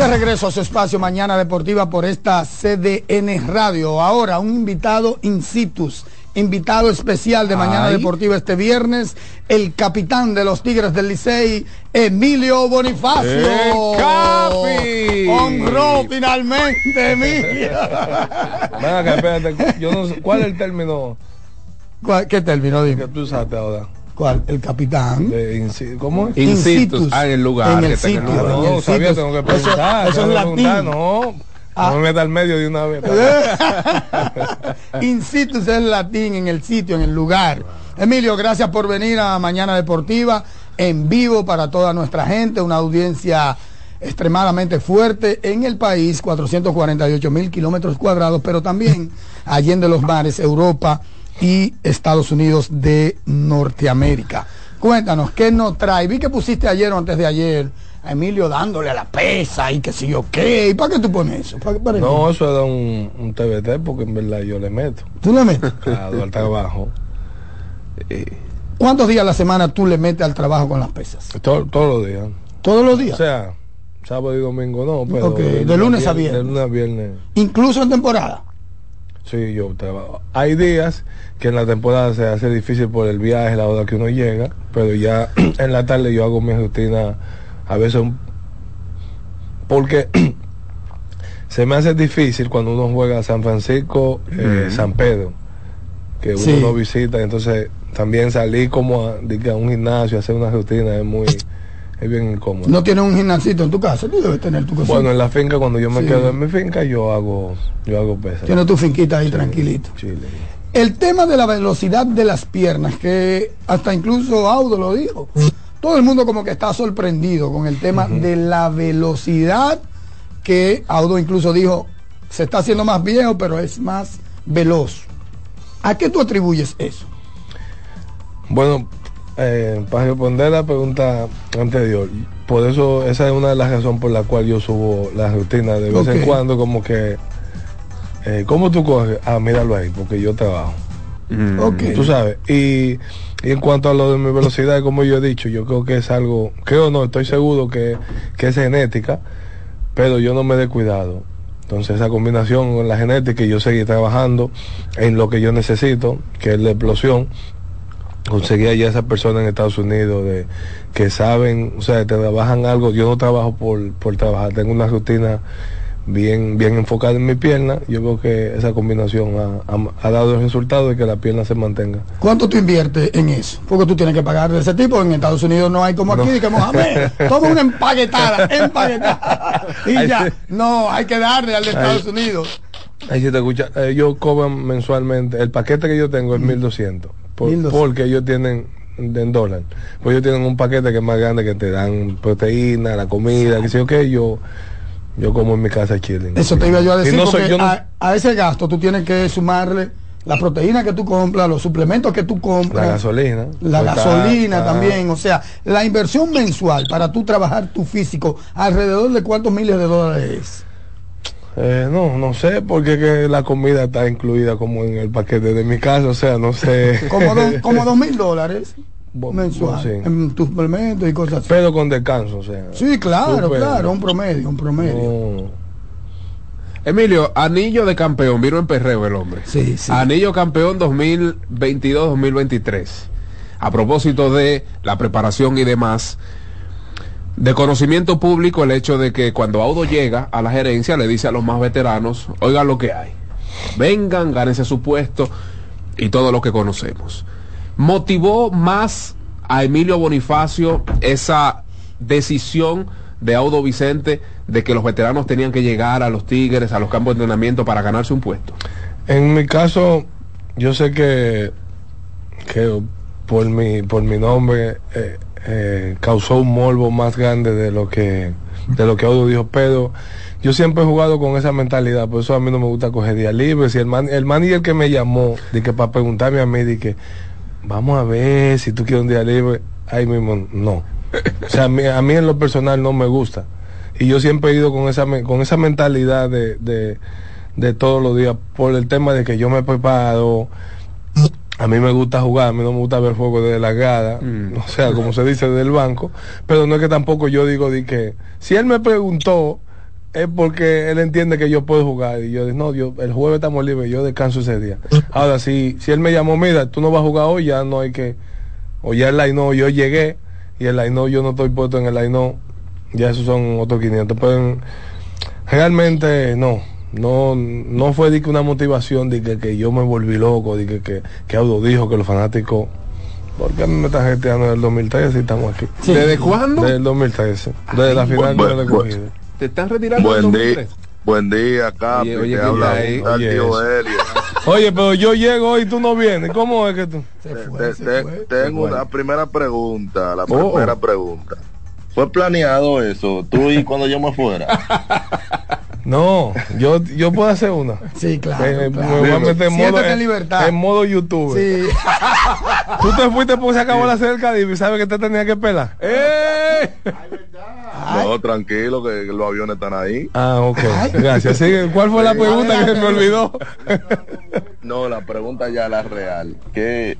De regreso a su espacio Mañana Deportiva por esta CDN Radio. Ahora un invitado in situ, invitado especial de Mañana Ay. Deportiva este viernes, el capitán de los Tigres del Licey, Emilio Bonifacio. ¡Eh, Capi! Honró finalmente, Emilio. Ven acá, espérate, yo no sé, ¿cuál es el término ¿Cuál- ¿Qué término dime? que tú usaste ahora? ¿Cuál? El capitán. De ¿Cómo es? Ah, en el lugar. En el que está sitio. Ah, en no, el sabía, sitio. tengo que preguntar. eso es. No, Ah. no me meta al medio de una vez. In situ es el latín, en el sitio, en el lugar. Emilio, gracias por venir a Mañana Deportiva en vivo para toda nuestra gente, una audiencia extremadamente fuerte en el país, 448 mil kilómetros cuadrados, pero también allende los mares, Europa y Estados Unidos de Norteamérica. Cuéntanos, ¿qué nos trae? Vi que pusiste ayer o antes de ayer a Emilio dándole a la pesa y que si yo qué. ¿Y para qué tú pones eso? ¿Para, para qué? No, eso era un, un TBT porque en verdad yo le meto ¿Tú le metes? a Duarte abajo. ¿Cuántos días a la semana tú le metes al trabajo con las pesas? Todo- todos los días. ¿Todos los días? O sea, sábado y domingo no, pero de lunes a viernes. De lunes a viernes. Incluso en temporada. Sí, yo trabajo. Hay días que en la temporada se hace difícil por el viaje, la hora que uno llega, pero ya en la tarde yo hago mi rutina a veces un- porque se me hace difícil cuando uno juega a San Francisco, eh. San Pedro, que uno Sí. no visita, entonces también salir como a, a un gimnasio, a hacer una rutina es muy, es bien incómodo. No tienes un gimnasito en tu casa, tú debes tener tu cosita. Bueno, en la finca cuando yo me Sí. quedo en mi finca yo hago, yo hago pesas. Tienes tu finquita ahí tranquilito. Chile. El tema de la velocidad de las piernas, que hasta incluso Audo lo dijo. Todo el mundo como que está sorprendido con el tema de la velocidad que Audo incluso dijo, se está haciendo más viejo, pero es más veloz. ¿A qué tú atribuyes eso? Bueno, eh, para responder la pregunta anterior, por eso esa es una de las razones por la cual yo subo la rutina de vez en cuando, como que, eh, ¿cómo tú coges? Ah, míralo ahí, porque yo trabajo. Ok. Tú sabes. Y, y en cuanto a lo de mi velocidad, como yo he dicho, yo creo que es algo, creo no, estoy seguro que, que es genética, pero yo no me he descuidado. Entonces esa combinación con la genética y yo seguí trabajando en lo que yo necesito, que es la explosión, conseguí allá esas personas en Estados Unidos de que saben, o sea, te trabajan algo, yo no trabajo por, por trabajar, tengo una rutina bien, bien enfocada en mi pierna, yo creo que esa combinación ha, ha- ha dado el resultado de que la pierna se mantenga. ¿Cuánto tú inviertes en eso? Porque tú tienes que pagar de ese tipo. En Estados Unidos no hay como aquí, que Mohamed, todo una empaquetada, empaquetada. Y Ahí ya, sí. no, hay que darle al de Ahí. Estados Unidos. Ahí te escucha, eh, ellos cobran mensualmente, el paquete que yo tengo es 1200, por- 1200. porque ellos tienen en dólar, pues ellos tienen un paquete que es más grande que te dan proteína, la comida, que sé yo qué, yo, yo como en mi casa chilling. Eso te iba yo a decir, no soy- yo no- a, a ese gasto tú tienes que sumarle la proteína que tú compras, los suplementos que tú compras. la gasolina. La Pues gasolina está- también, o sea, la inversión mensual para tú trabajar tu físico, alrededor de cuántos miles de dólares es. Eh, no, no sé, porque que la comida está incluida como en el paquete de mi casa, o sea, no sé. Como, do- como dos mil dólares Bo- mensual sí. en tus suplementos y cosas así. Pero con descanso, o sea. Sí, claro, claro, un promedio, un promedio. Emilio, anillo de campeón, vino en perreo el hombre. Sí, sí. Anillo campeón 2022-2023. A propósito de la preparación y demás, de conocimiento público el hecho de que cuando Audo llega a la gerencia le dice a los más veteranos, oigan lo que hay. Vengan, gánense su puesto y todo lo que conocemos. Motivó más a Emilio Bonifacio esa decisión de Audo Vicente de que los veteranos tenían que llegar a los Tigres, a los campos de entrenamiento para ganarse un puesto. En mi caso, yo sé que, que por mi, por mi nombre eh, eh, causó un morbo más grande de lo que de lo que Audo dijo, pero yo siempre he jugado con esa mentalidad, por eso a mí no me gusta coger días libres. Y el, man, el manager que me llamó, de que para preguntarme a mí, de que vamos a ver si tú quieres un día libre, ahí mismo no. O sea, a mí, a mí en lo personal no me gusta. Y yo siempre he ido con esa, con esa mentalidad de, de, de todos los días por el tema de que yo me preparo. A mí me gusta jugar, a mí no me gusta ver juego de la grada, o sea, como se dice del banco, pero no es que tampoco yo digo de que si él me preguntó es porque él entiende que yo puedo jugar. Y yo digo, no, yo el jueves estamos libres, yo descanso ese día. Ahora si si él me llamó, mira, tú no vas a jugar hoy, ya no hay que o ya el line yo llegué y el line yo no estoy puesto en el line ya esos son otros 500, pero en- realmente no, no no fue de que una motivación de que, que yo me volví loco, de que, que, que Audo dijo que los fanáticos porque a mí me están gestionando desde el 2013 y estamos aquí. Sí. ¿Desde cuándo? Desde el 2013, desde la final Bueno, de la bueno. recogida. ¿Te están retirando Buen del día, 2003? buen día, Capi, Oye, oye, te habla eh, oye, tío. Helio. Oye, pero yo llego y tú no vienes. ¿Cómo es que tú? Te- te- tengo una primera pregunta, la Oh. primera pregunta. ¿Fue planeado eso? ¿Tú y cuando yo me fuera? No, yo, yo puedo hacer una. Sí, claro. Eh, claro. Me voy a meter en modo, en en, libertad. en modo YouTube. Sí. Tú te fuiste porque se acabó la serie del Caribe y sabes que te tenía que pelar. ¡Eh! No, tranquilo, que, que los aviones están ahí. Ah, ok. Gracias. Sí, ¿Cuál fue la pregunta que se me olvidó? No, la pregunta ya la real. ¿Qué,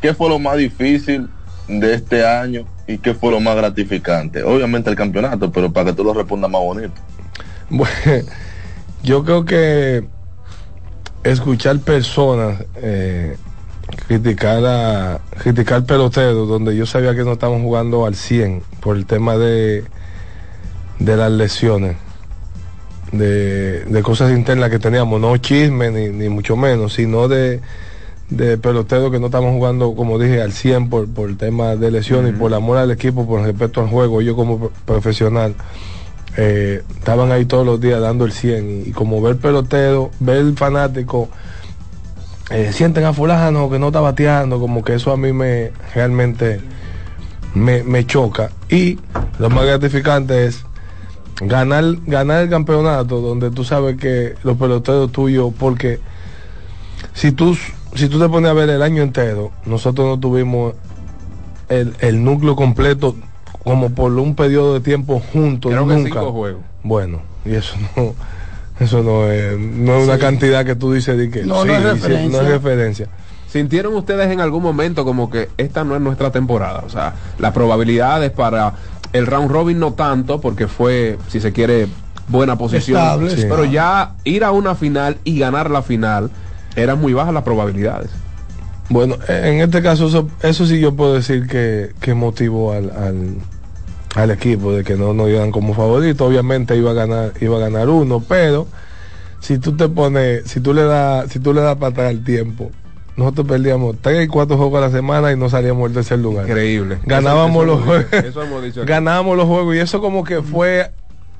¿qué fue lo más difícil de este año y qué fue lo más gratificante? Obviamente el campeonato, pero para que tú lo respondas más bonito. Bueno, yo creo que escuchar personas eh, criticar a criticar pelotero donde yo sabía que no estaban jugando al 100 por el tema de de las lesiones de, de cosas internas que teníamos no chisme ni, ni mucho menos sino de de peloteros que no estaban jugando, como dije, al 100 por, por el tema de lesiones y por el amor al equipo, por respeto al juego. Yo como profesional eh, estaban ahí todos los días dando el 100 y, como ver pelotero, ver fanático, eh, sienten a fulano que no está bateando, como que eso a mí me realmente me, me choca. Y lo más gratificante es ganar, ganar el campeonato donde tú sabes que los peloteros tuyos, porque si tú, si tú te pones a ver el año entero, nosotros no tuvimos el, el núcleo completo como por un periodo de tiempo juntos. Creo que nunca. cinco juegos. Bueno, y eso no, eso no es, no es una cantidad que tú dices de que No, no es no es referencia. ¿Sintieron ustedes en algún momento como que esta no es nuestra temporada? O sea, las probabilidades para el round robin no tanto, porque fue, si se quiere, buena posición. Estable, sí. Pero ya ir a una final y ganar la final, eran muy bajas las probabilidades. Bueno, en este caso eso, eso sí yo puedo decir que, que motivó al, al, al equipo de que no nos iban como favorito. Obviamente iba a ganar, iba a ganar uno, pero si tú te pones, si tú le das, si tú le das para atrás el tiempo, nosotros perdíamos tres y cuatro juegos a la semana y no salíamos del tercer lugar. Increíble. Ganábamos Eso- eso los juegos. eso hemos dicho ganábamos los juegos y eso como que fue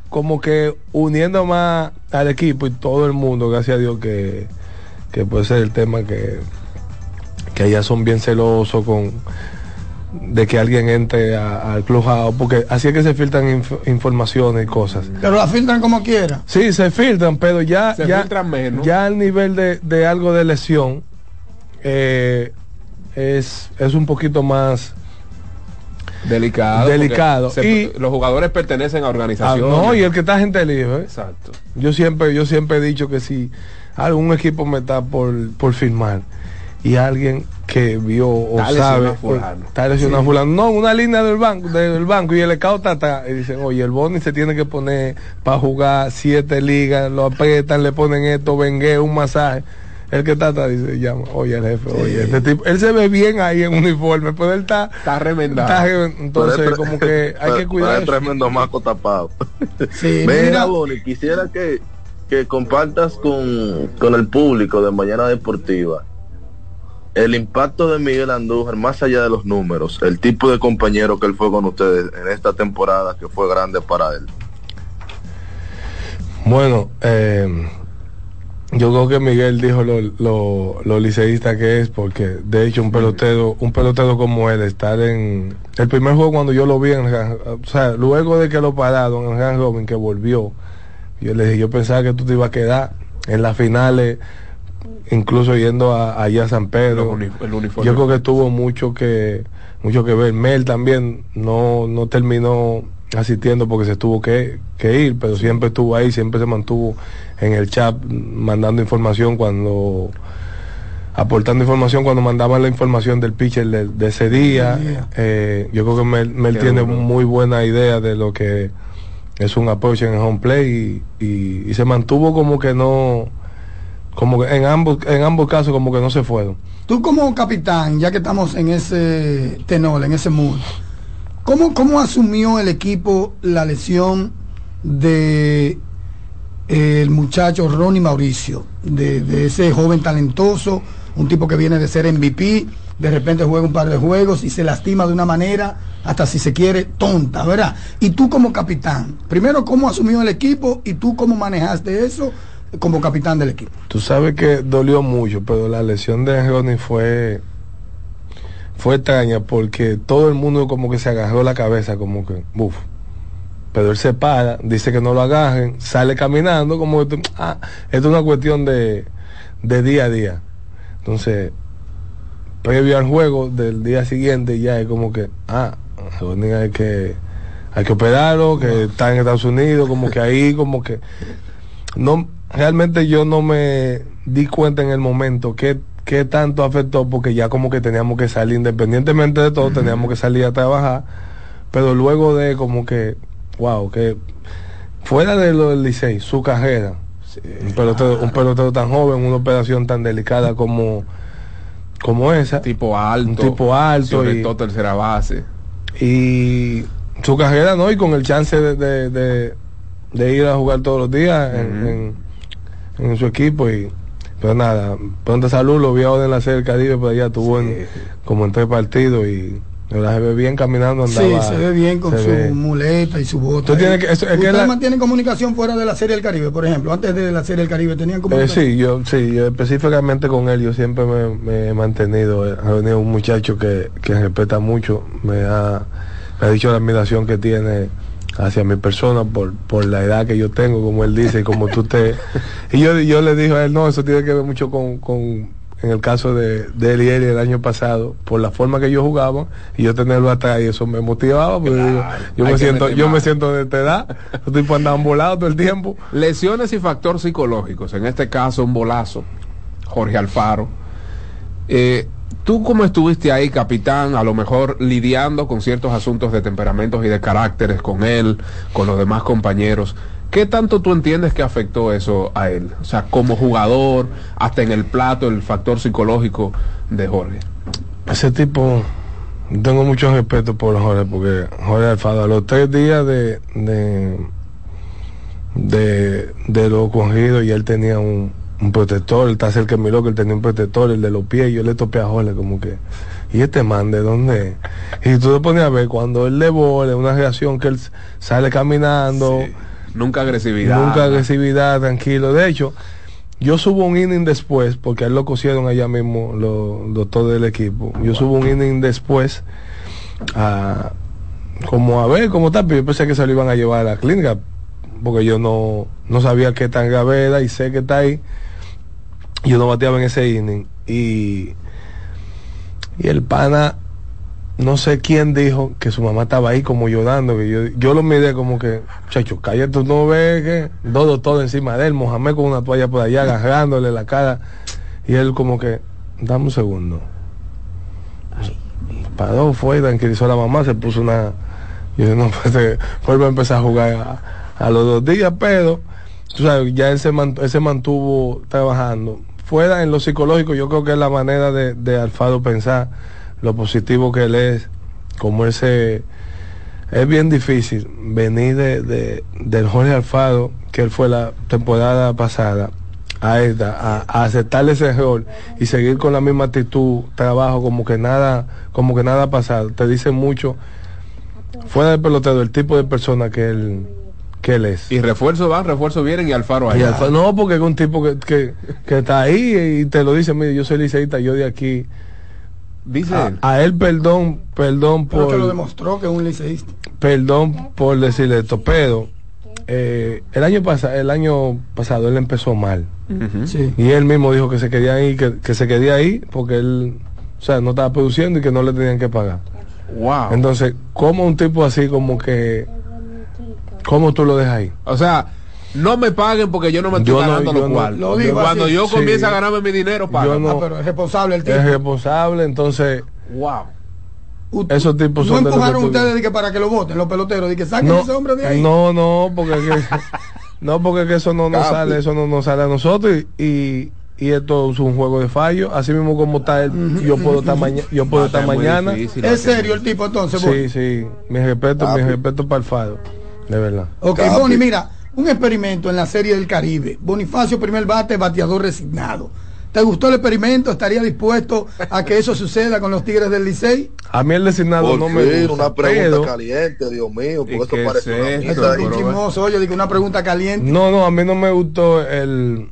como que uniendo más al equipo y todo el mundo, gracias a Dios que, que puede ser el tema que, que allá son bien celosos con de que alguien entre al clubhouse, porque así es que se filtran inf- informaciones y cosas. Pero la filtran como quiera. Sí, se filtran, pero ya, Se ya, filtran menos. ya al nivel de, de algo de lesión eh, es, es un poquito más Delicado. Delicado. se- los jugadores pertenecen a Ah, organizaciones. no, y el que está gente libre. ¿eh? Exacto. Yo siempre, yo siempre he dicho que si algún equipo me está por, por firmar y alguien que vio o Está lesionado sabe fulano. pues, está lesionado Sí. fulano. no una línea del banco del banco y el escado está y dicen oye el Boni se tiene que poner para jugar siete ligas lo aprietan le ponen esto vengue un masaje el que está dice llama oye el jefe oye este tipo él se ve bien ahí en uniforme pero él está está remendado está entonces Pero como que hay pero- que cuidar pero tremendo maco tapado. Sí, Mira, mira. Boni, quisiera que, que compartas con, con el público de Mañana Deportiva el impacto de Miguel Andújar, más allá de los números, el tipo de compañero que él fue con ustedes en esta temporada que fue grande para él. Bueno, eh, yo creo que Miguel dijo lo, lo, liceísta que es, porque de hecho un pelotero, un pelotero como él, estar en el primer juego cuando yo lo vi en Ran- o sea, luego de que lo pararon en Rand Robin, que volvió, yo le dije, yo pensaba que tú te ibas a quedar en las finales, incluso yendo a, allá a San Pedro. El uniforme. Yo creo que tuvo mucho que mucho que ver. Mel también no, no terminó asistiendo porque se tuvo que, que ir, pero siempre estuvo ahí, siempre se mantuvo en el chat mandando información cuando aportando información cuando mandaban la información del pitcher de, de ese día. Eh, yo creo que Mel, tiene duro. muy buena idea de lo que es un approach en el home play y, y- y se mantuvo como que no como que en ambos en ambos casos como que no se fueron. Tú como capitán, ya que estamos en ese tenor, en ese mood, ¿cómo, cómo asumió el equipo la lesión de eh, el muchacho Ronnie Mauricio, de, de ese joven talentoso, un tipo que viene de ser MVP, de repente juega un par de juegos y se lastima de una manera, hasta si se quiere, tonta, ¿verdad? Y tú como capitán, primero, ¿cómo asumió el equipo y tú cómo manejaste eso como capitán del equipo? Tú sabes que dolió mucho, pero la lesión de Ronnie fue fue extraña porque todo el mundo como que se agarró la cabeza, como que, uff. Pero él se para, dice que no lo agarren, sale caminando, como que, ah, esto es una cuestión de, de día a día. Entonces, previo al juego del día siguiente ya es como que, ah, hay que, hay que operarlo, que está en Estados Unidos, como que ahí, como que no realmente yo no me di cuenta en el momento qué, qué tanto afectó, porque ya como que teníamos que salir, independientemente de todo, teníamos que salir a trabajar, pero luego de como que, wow, que fuera de lo del Licey, su carrera, un, pelotero, un pelotero tan joven, una operación tan delicada como, como esa. Tipo alto. Un tipo alto. Y- todo tercera base. y su carrera no y con el chance de, de, de- de ir a jugar todos los días en, en- en su equipo y pero nada pronta salud lo vi ahora en la serie del Caribe pero allá tuvo en- como en tres partidos y la se ve bien caminando Sí, andaba se ve bien con su ve. muleta y su bota. Tú tienes que- eso- es que ¿Ustedes la- mantienen comunicación fuera de la Serie del Caribe, por ejemplo? Antes de la Serie del Caribe, ¿tenían Eh, comunicación? sí, yo, sí, yo específicamente con él, yo siempre me, me he mantenido. eh, Ha venido un muchacho que, que respeta mucho, me ha, me ha dicho la admiración que tiene hacia mi persona por, por la edad que yo tengo, como él dice, y como tú te... Y yo, yo le dije a él, no, eso tiene que ver mucho con, con en el caso de, de él y él el año pasado, por la forma que yo jugaba, y yo tenerlo atrás, y eso me motivaba, porque digo, yo me siento, yo me siento de esta edad, los tipos andaban volados todo el tiempo. Lesiones y factor psicológicos. En este caso, un bolazo. Jorge Alfaro. Eh, Tú como estuviste ahí, capitán, a lo mejor lidiando con ciertos asuntos de temperamentos y de caracteres con él, con los demás compañeros, ¿qué tanto tú entiendes que afectó eso a él? O sea, como jugador, hasta en el plato, el factor psicológico de Jorge. Ese tipo, tengo mucho respeto por Jorge, porque Jorge Alfaro, a los tres días de, de, de, de lo ocurrido, y él tenía un, un protector, el taser que miró que él tenía un protector, el de los pies, y yo le topé a Jorge como que, ¿y este man de dónde? es??" Y tú te pones a ver, cuando él le bola, una reacción que él sale caminando, Nunca agresividad. Nunca agresividad, tranquilo. De hecho, yo subo un inning después, porque a él lo cosieron allá mismo los doctores del equipo. Yo subo un inning después, a, como a ver cómo está, pero yo pensé que se lo iban a llevar a la clínica, porque yo no, no sabía qué tan grave era y sé que está ahí. Yo no bateaba en ese inning. Y, y el pana, no sé quién dijo que su mamá estaba ahí como llorando, que yo, yo lo miré como que, chacho, cállate, tú no ves que dos doctores encima de él, Mohamed con una toalla por allá agarrándole la cara, y él como que, dame un segundo. Paró, fue, tranquilizó a la mamá, se puso una, y yo no, pues, vuelve a empezar a jugar a, a los dos días, pero, tú sabes, ya él se, mant- él se mantuvo trabajando. Fuera en lo psicológico, yo creo que es la manera de, Alfaro pensar lo positivo que él es, como él se... Es bien difícil venir de, de- del Jorge Alfaro, que él fue la temporada pasada, a esta, a, a aceptar ese error y seguir con la misma actitud, trabajo, como que nada, como que nada ha pasado. Te dice mucho, fuera del pelotero, el tipo de persona que él, que él es. Y refuerzo van, refuerzo vienen y Alfaro Y allá. Alfaro- no, porque es un tipo que, que, que está ahí y te lo dice, mire, yo soy liceísta, yo de aquí. Dice a, él. a él perdón, perdón Creo que lo por, demostró que es un liceísta. perdón por decirle esto, pero eh, el año pasado, el año pasado él empezó mal. Sí. Y él mismo dijo que se quería ir, que, que se quería ir porque él, o sea, no estaba produciendo y que no le tenían que pagar. Wow. Entonces, ¿cómo un tipo así como que, cómo tú lo dejas ahí? O sea, no me paguen porque yo no me estoy Yo no- ganando lo no- cual. lo digo Cuando así. yo Sí. comienzo a ganarme mi dinero, pagan. Yo no- Ah, pero es responsable el tipo. Es responsable, entonces, Wow. esos tipos No son de que empujaron tú- ustedes de que para que lo voten, los peloteros, de que saquen no, ese hombre de ahí. No, no, porque que, no, porque que eso no nos sale, eso no nos sale a nosotros y, y, y esto es un juego de fallo, así mismo como está él, yo puedo estar mañana, yo puedo estar mañana. difícil, Es serio el tipo entonces, Sí, sí, mi respeto, mi respeto para el Fado, de verdad. Ok, Bonnie, mira, un experimento en la Serie del Caribe. Bonifacio, primer bate, bateador resignado. ¿Te gustó el experimento? ¿Estaría dispuesto a que eso suceda con los Tigres del Licey? A mí el designado Por no me gusta, una pregunta pero- caliente, Dios mío, ¿Y porque qué esto parece es una esto, oye, digo una pregunta caliente. No, no, a mí no me gustó el.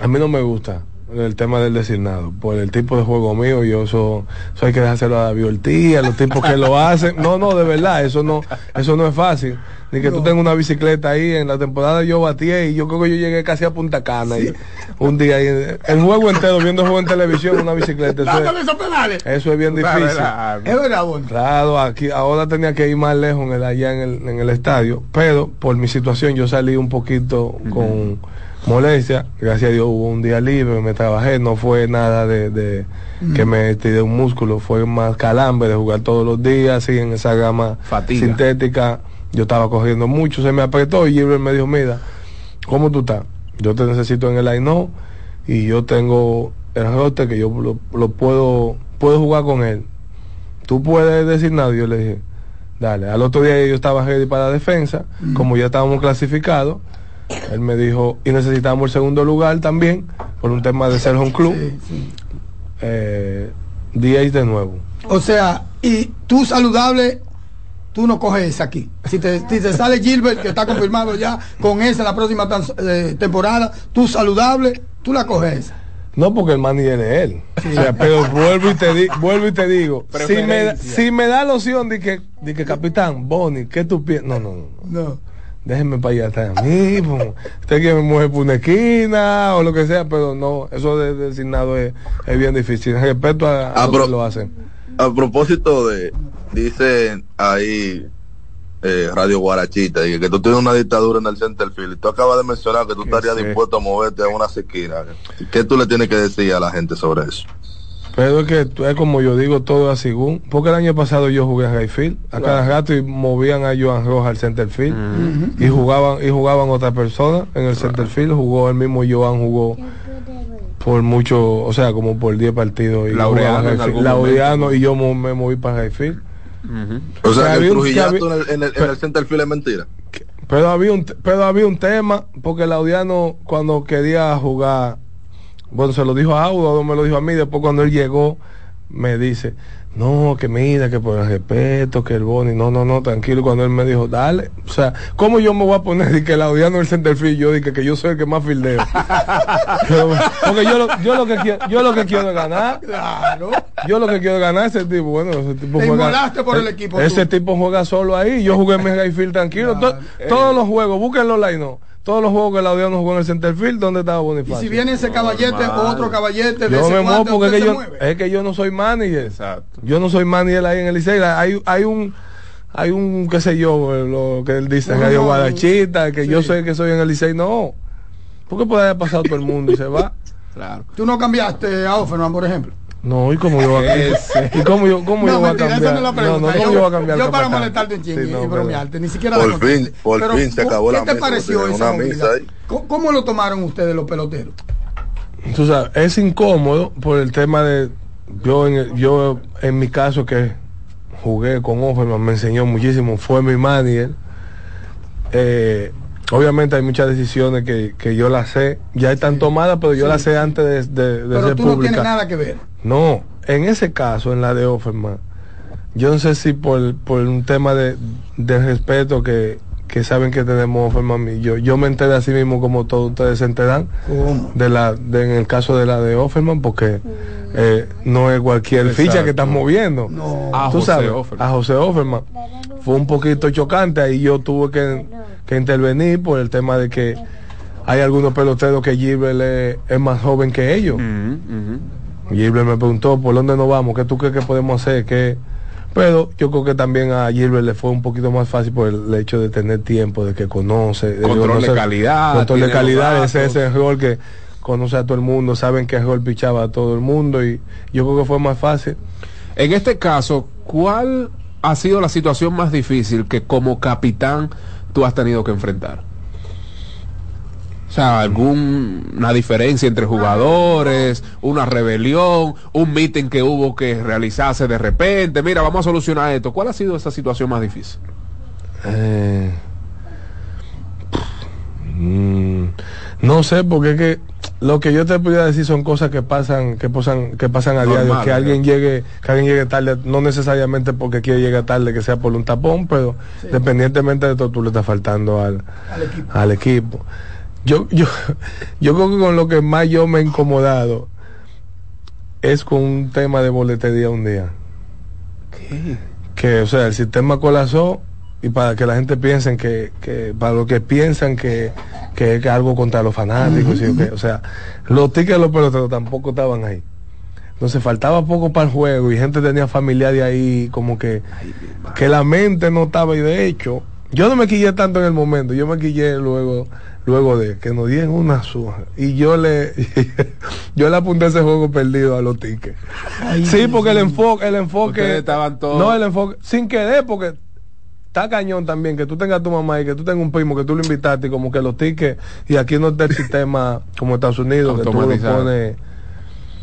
A mí no me gusta el tema del designado. Por el tipo de juego mío, yo eso, eso hay que dejárselo a David Ortiz, a los tipos que lo hacen. No, no, de verdad, eso no, eso no es fácil. Ni que tú tengas una bicicleta ahí. En la temporada yo batí y yo creo que yo llegué casi a Punta Cana. Y un día ahí, el juego entero, viendo el juego en televisión, una bicicleta. Eso es, eso bien difícil. Es verdad. Claro, aquí ahora tenía que ir más lejos en el, allá en el, en el estadio, pero por mi situación yo salí un poquito con molestia. Gracias a Dios hubo un día libre, me trabajé, no fue nada de, de que me tiré un músculo, fue más calambre de jugar todos los días, así en esa gama Fatiga. sintética. Yo estaba corriendo mucho, se me apretó y Gilbert me dijo, mira, ¿cómo tú estás? Yo te necesito en el line y yo tengo el roster que yo lo, lo puedo, puedo jugar con él. Tú puedes decir nada, yo le dije, dale. Al otro día yo estaba ready para la defensa, como ya estábamos clasificados. Él me dijo, y necesitamos el segundo lugar también, por un tema de ser un club. Eh, 10 de nuevo. O sea, y tú saludable, tú no coges esa aquí. Si te, si te sale Gilbert, que está confirmado ya, con esa la próxima eh, temporada, tú saludable, tú la coges esa. No, porque el manager es él. O sea, pero vuelvo y te, di- vuelvo y te digo, si me, da- si me da la opción de que, de que capitán, Bonnie, ¿qué tú piensas? No, no, no. No. Déjenme para allá atrás a mí, usted quiere me mueve por una esquina o lo que sea, pero no, eso de de designado es, es bien difícil. Respeto a, a que lo hacen. A propósito de, dicen ahí eh, Radio Guarachita, y que tú tienes una dictadura en el centerfield, y tú acabas de mencionar que tú estarías sí. dispuesto a moverte a una esquinas. ¿Qué tú le tienes que decir a la gente sobre eso? Pero es que tú- es como yo digo, todo es según. Porque el año pasado yo jugué a Rayfield, a cada rato y movían a Joan Rojas al centerfield y jugaban y jugaban otras personas en el centerfield, jugó el mismo Joan jugó por mucho, o sea, como por 10 partidos y Laureano Laureano y yo me moví para Rayfield. O sea, que el trujillato había- en el, en el, en el centerfield es mentira. Pero había un pero había un tema porque Laudiano cuando quería jugar, bueno se lo dijo a Audo, Audo me lo dijo a mí, después cuando él llegó me dice, no, que mira, que por el respeto, que el Boni, no, no, no, tranquilo, cuando él me dijo, dale, o sea, ¿cómo yo me voy a poner y que Laudiano es el centerfield? Yo dije que yo soy el que más fildeo. Porque yo lo, yo lo que quiero, yo lo que quiero es ganar. Claro. Yo lo que quiero es ganar ese tipo, bueno, ese tipo Te juega. por el equipo, Ese tú. tipo juega solo ahí. Yo jugué en mi Rayfield tranquilo. To- todos los juegos, búsquenlo online, no. Todos los juegos que Laudiano jugó en el centerfield, ¿dónde estaba Y Bonifacio? si viene ese caballete o otro caballete de yo ese me porque es que, se yo, mueve. es que yo no soy manager. Yo no soy manager ahí en el Licey. Hay, hay un hay un qué sé yo, eh, lo que él dice, No, Radio no, Guadachita, que yo sí. sé que soy en el Licey, no. Porque puede haber pasado todo el mundo y se va. Claro. Tú no cambiaste a Offerman, por ejemplo. No, ¿y cómo yo voy a Ese. ¿Y cómo yo, cómo no, yo voy a cambiar? esa no es la No, pregunta. no, ¿cómo yo, yo voy a cambiar yo para molestarte un chingue Sí, no, y bromearte, ni siquiera Por fin, por Pero, fin se acabó ¿Qué la te mesa, pareció esa ahí. ¿Cómo, cómo lo tomaron ustedes los peloteros? Tú sabes, es incómodo por el tema de yo en el- yo en mi caso que jugué con Offerman me enseñó muchísimo, fue mi manager. Eh, obviamente hay muchas decisiones que, que yo las sé, ya están tomadas, pero yo Sí, las sé antes de, de, de Pero ser tú no tienes nada que ver. No, en ese caso, en la de Offerman, yo no sé si por, por un tema de, de respeto que, que saben que tenemos Offerman y yo, yo me enteré así mismo como todos ustedes se enteran ¿Cómo? de la de, en el caso de la de Offerman porque eh, no es cualquier ficha que están moviendo. No. A tú José sabes a José Offerman. Fue un poquito chocante ahí yo tuve que, que intervenir por el tema de que hay algunos peloteros que Gilbert es, es más joven que ellos. Gilbert me preguntó por dónde nos vamos, qué tú crees que podemos hacer, qué pero yo creo que también a Gilbert le fue un poquito más fácil por el hecho de tener tiempo, de que conoce, de Control de calidad, control de calidad, ese datos. ese rol que conoce a todo el mundo, saben qué rol pichaba a todo el mundo y yo creo que fue más fácil. En este caso, ¿cuál ha sido la situación más difícil que como capitán tú has tenido que enfrentar? O sea, alguna diferencia entre jugadores, una rebelión, un meeting que hubo que realizarse de repente. Mira, vamos a solucionar esto. ¿Cuál ha sido esa situación más difícil? Eh, mm, no sé, porque es que lo que yo te podría decir son cosas que pasan, que pasan, que pasan a Normal, diario, que ¿no? alguien llegue, que alguien llegue tarde, no necesariamente porque quiere llegar tarde, que sea por un tapón, pero dependientemente de todo, tú le estás faltando al, Al equipo. al equipo. Yo, yo, yo creo que con lo que más yo me he incomodado es con un tema de boletería un día. Que, o sea, el sistema colapsó y para que la gente piense que, que para lo que piensan que, que es algo contra los fanáticos, y que, o sea, los tickets de los peloteros tampoco estaban ahí. Entonces faltaba poco para el juego y gente tenía familiares ahí como que, que la mente no estaba y de hecho Yo no me quillé tanto en el momento, yo me quillé luego luego de que nos dieron una suja. Y yo le yo le apunté ese juego perdido a los tickets. sí, porque el enfoque el enfoque estaban todos. No, el enfoque sin querer porque está cañón también que tú tengas tu mamá y que tú tengas un primo que tú lo invitaste y como que los tickets y aquí no está el sistema como Estados Unidos que tú lo pones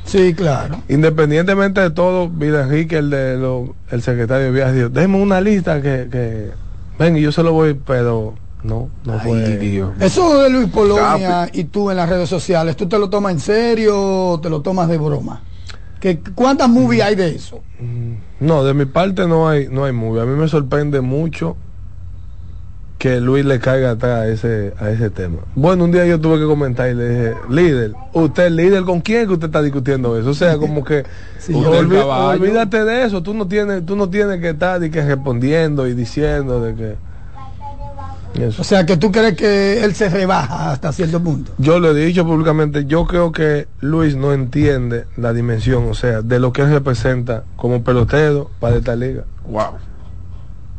Sí, claro. Independientemente de todo, Vida Enrique, el de lo, el secretario de viajes, dijo, déjeme una lista que, que ven y yo se lo voy, pero no, no fue. Eso de Luis Polonia y tú en las redes sociales, ¿tú te lo tomas en serio o te lo tomas de broma? ¿Qué, ¿Cuántas movies hay de eso? Mm, no, de mi parte no hay, no hay movie. A mí me sorprende mucho que Luis le caiga atrás a ese, a ese tema. Bueno, un día yo tuve que comentar y le dije, líder, usted líder, ¿con quién que usted está discutiendo eso? O sea, como que olvídate de eso, tú no tienes, tú no tienes que estar y que respondiendo y diciendo de que o sea, que tú crees que él se rebaja hasta cierto punto. Yo lo he dicho públicamente, yo creo que Luis no entiende la dimensión, o sea, de lo que él representa como pelotero para esta liga. Wow.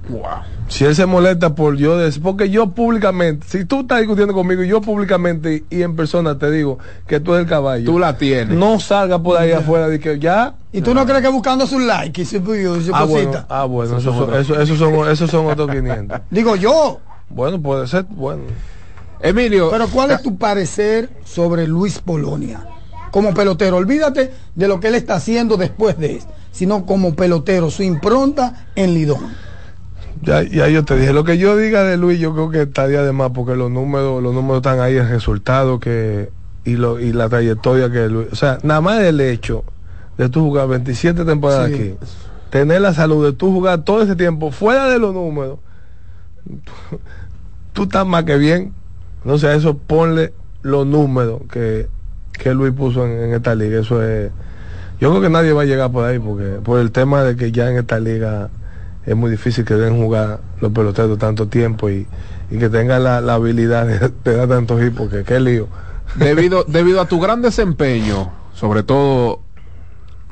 Wow. Si él se molesta por yo decir, porque yo públicamente, si tú estás discutiendo conmigo, yo públicamente y en persona te digo que tú eres el caballo. Tú la tienes. No salga por ahí afuera de que ya. ¿Y tú no crees que buscando su like y su, ah, Bueno, ah, bueno, esos son, eso, son, esos son otros 500. Digo yo. Bueno, puede ser, bueno. Emilio. Pero ¿cuál es tu parecer sobre Luis Polonia? Como pelotero, olvídate de lo que él está haciendo después de esto, sino como pelotero, su impronta en Lidón. Ya, ya yo te dije, lo que yo diga de Luis, yo creo que estaría de más, porque los números, los números están ahí, el resultado que, y, lo, y la trayectoria que Luis, o sea, nada más el hecho de tú jugar 27 temporadas aquí, tener la salud de tú jugar todo ese tiempo fuera de los números, tú estás más que bien. No sé, eso ponle los números que, que Luis puso en, esta liga. Eso es. Yo creo que nadie va a llegar por ahí porque por el tema de que ya en esta liga es muy difícil que den jugar los peloteros tanto tiempo y, que tengan la, habilidad de, dar tantos hits porque qué lío. Debido, debido a tu gran desempeño, sobre todo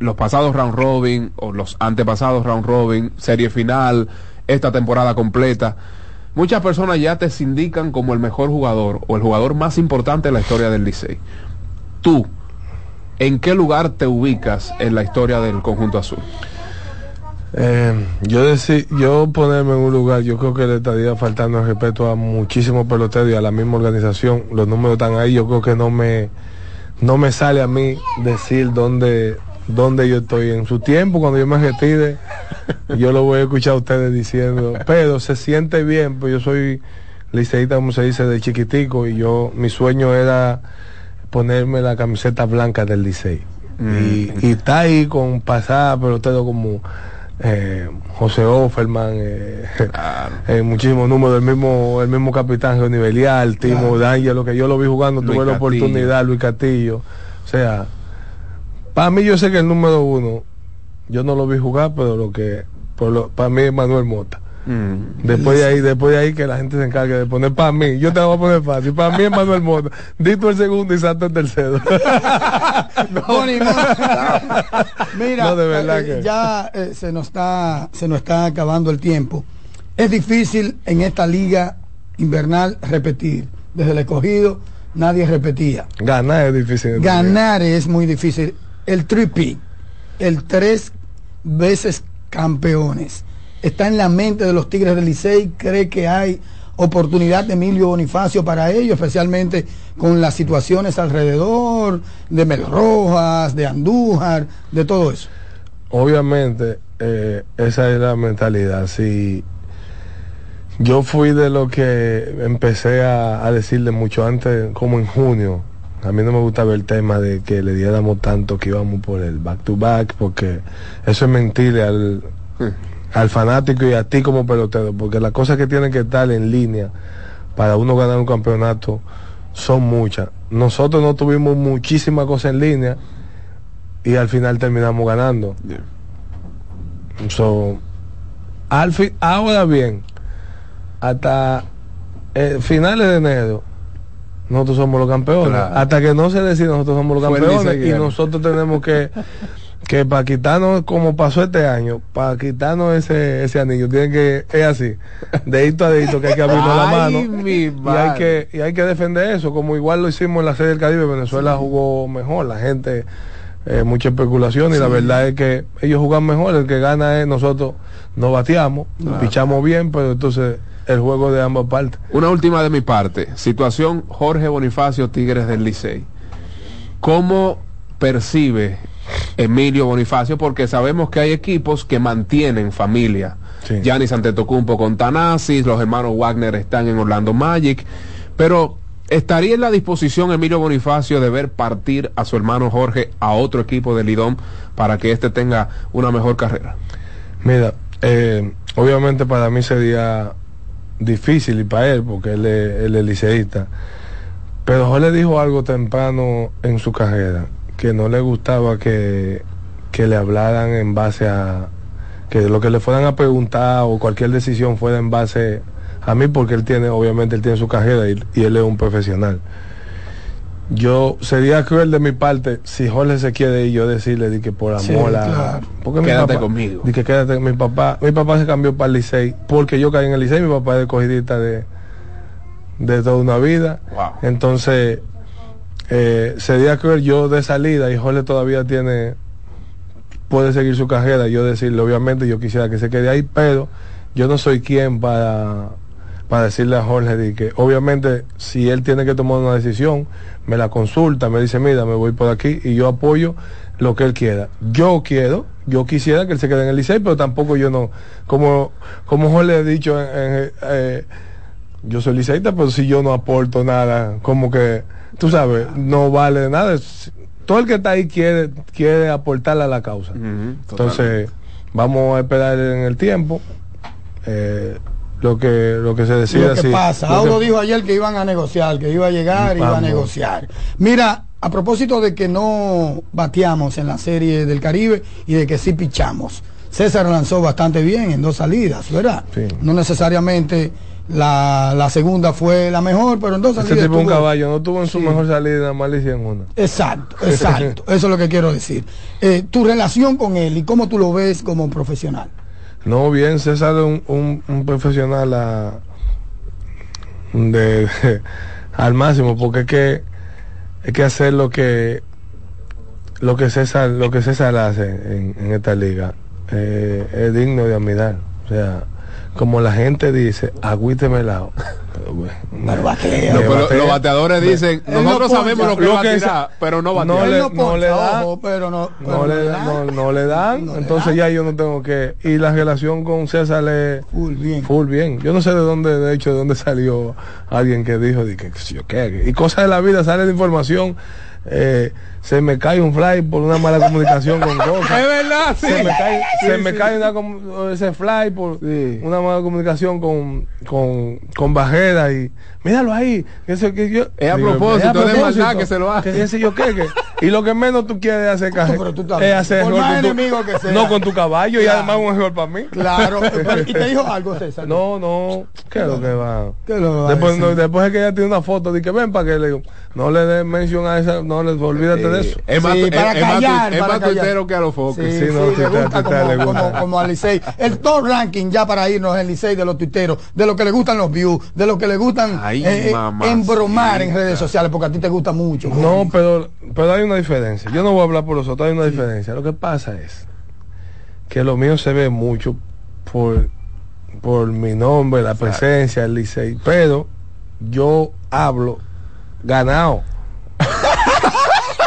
los pasados round robin o los antepasados round robin, serie final, esta temporada completa Muchas personas ya te indican como el mejor jugador o el jugador más importante de la historia del Licey. Tú, ¿en qué lugar te ubicas en la historia del conjunto azul? Eh, yo decir, yo ponerme en un lugar, yo creo que le estaría faltando el respeto a muchísimos peloteros y a la misma organización. Los números están ahí, yo creo que no me, no me sale a mí decir dónde, donde yo estoy. En su tiempo, cuando yo me retire, yo lo voy a escuchar a ustedes diciendo, pero se siente bien, pues yo soy liceísta, como se dice, de chiquitico, y yo, mi sueño era ponerme la camiseta blanca del licey. Y, mm. y, está ahí con pasada, pero todo como eh, José Offerman, eh, eh, muchísimos números, el mismo, el mismo capitán Belial, Timo claro. lo que yo lo vi jugando, tuve la oportunidad, Luis Castillo. O sea, para mí yo sé que el número uno, yo no lo vi jugar, pero lo que, para mí es Manuel Mota. Mm. Después de ahí, después de ahí que la gente se encargue de poner para mí, yo te voy a poner fácil, para mí es Manuel Mota, dito el segundo y Santo el tercero. no, Mira, de verdad eh, ya eh, se nos está, se nos está acabando el tiempo. Es difícil en esta liga invernal repetir. Desde el escogido nadie repetía. Ganar es difícil. Ganar es muy difícil el tripi, el tres veces campeones, está en la mente de los Tigres del Licey, cree que hay oportunidad de Emilio Bonifacio para ello, especialmente con las situaciones alrededor de Mel Rojas, de Andújar, de todo eso. Obviamente, eh, esa es la mentalidad. Si yo fui de lo que empecé a, a decirle mucho antes, como en junio, a mí no me gusta ver el tema de que le diéramos tanto que íbamos por el back to back, porque eso es mentirle al, al fanático y a ti como pelotero, porque las cosas que tienen que estar en línea para uno ganar un campeonato son muchas. Nosotros no tuvimos muchísimas cosas en línea y al final terminamos ganando. al fin, ahora bien, hasta eh, finales de enero nosotros somos los campeones. Hasta que no se decida, nosotros somos los campeones. y nosotros tenemos que, que para quitarnos, como pasó este año, para quitarnos ese, ese anillo, tiene que, es así, dedito a dedito que hay que abrirnos la mano. Y hay, que, y hay que defender eso, como igual lo hicimos en la Serie del Caribe, Venezuela jugó mejor, la gente, eh, mucha especulación, y la verdad es que ellos jugan mejor, el que gana es nosotros, no bateamos, Claro. pichamos bien, pero entonces el juego de ambas partes. Una última de mi parte. Situación Jorge Bonifacio Tigres del Licey. ¿Cómo percibe Emilio Bonifacio? Porque sabemos que hay equipos que mantienen familia. Sí. Giannis Antetokounmpo con Tanasis, los hermanos Wagner están en Orlando Magic, pero ¿estaría en la disposición Emilio Bonifacio de ver partir a su hermano Jorge a otro equipo del Lidón para que éste tenga una mejor carrera? Mira, eh, obviamente para mí sería difícil y para él, porque él es, él es liceísta. Pero Jorge dijo algo temprano en su carrera, que no le gustaba que, que le hablaran en base a, que lo que le fueran a preguntar o cualquier decisión fuera en base a mí, porque él tiene, obviamente él tiene su carrera y, y él es un profesional. Yo sería cruel de mi parte si Jorge se quiere ir yo decirle di que por amor Sí, a claro. porque mi Quédate papá- conmigo. di que quédate mi papá mi papá se cambió para el Licey porque yo caí en el Licey mi papá es escogidista de de toda una vida entonces eh, sería cruel yo de salida y Jorge todavía tiene puede seguir su carrera yo decirle obviamente yo quisiera que se quede ahí pero yo no soy quien para para decirle a Jorge de que obviamente si él tiene que tomar una decisión me la consulta me dice mira me voy por aquí y yo apoyo lo que él quiera yo quiero yo quisiera que él se quede en el Licey pero tampoco yo no. Como como Jorge ha dicho en- en, eh, yo soy liceísta pero si yo no aporto nada como que tú sabes no vale nada. Todo el que está ahí quiere quiere aportarle a la causa. Entonces vamos a esperar en el tiempo eh, lo que lo que se decida lo que pasa. lo Audo que- dijo ayer que iban a negociar, que iba a llegar y iba a negociar. Mira, a propósito de que no bateamos en la serie del Caribe y de que sí pichamos. César lanzó bastante bien en dos salidas, ¿verdad? No necesariamente la, la segunda fue la mejor, pero en dos ese salidas. tipo un caballo no tuvo en su Sí. mejor salida le hicieron una Exacto, exacto. Eso es lo que quiero decir. Eh, tu relación con él y cómo tú lo ves como profesional. No, bien, César es un, un, profesional de, al máximo, porque es que hay que hacer lo que lo que César, lo que César hace en, en esta liga eh, es digno de admirar. O sea, como la gente dice, agüíteme lado. No, pero los bateadores dicen, nosotros sabemos lo que va a tirar, pero no batea. no le, no no le da, ojo, pero no, no le, no, no le dan, entonces ya yo no tengo que. Y la relación con César es full bien. Full bien. Yo no sé de dónde, de hecho, de dónde salió alguien que dijo de que, que yo qué, y cosas de la vida, sale de información. eh, se me cae un fly por una mala comunicación con cosas. Es verdad, sí. Se me cae, Sí, se sí, me cae una ese fly por una mala comunicación con, con, con Bajeda y míralo ahí. Eso que yo, Es a digo, propósito, es a es de maldad que se lo hace. Que ese yo qué, que- y lo que menos tú quieres es hacer caje- es hacer por más con tu- enemigo que sea. no con tu caballo y además un error para mí. Claro. pero- ¿Y te dijo algo, César? No, no. ¿Qué es lo que va? ¿Qué es lo que va Después, no, después es que ella tiene una foto de que ven para que le digo, no le des mención a esa, no le olvídate de eso. Es más, Sí, es- para es más callar, es tuitero que a los focos. Sí, Sí, sí, no, le tuitea- gusta tuitea como, le gusta. como, como al Licey. El top ranking, ya para irnos, el Licey de los tuiteros, de lo que le gustan los views, de lo que le gustan Ay, eh, eh, embromar en redes sociales, porque a ti te gusta mucho. No, pero, pero hay una diferencia. Yo no voy a hablar por los otros, hay una diferencia. Lo que pasa es que lo mío se ve mucho por, por mi nombre, la presencia, el Licey, pero yo hablo ganado.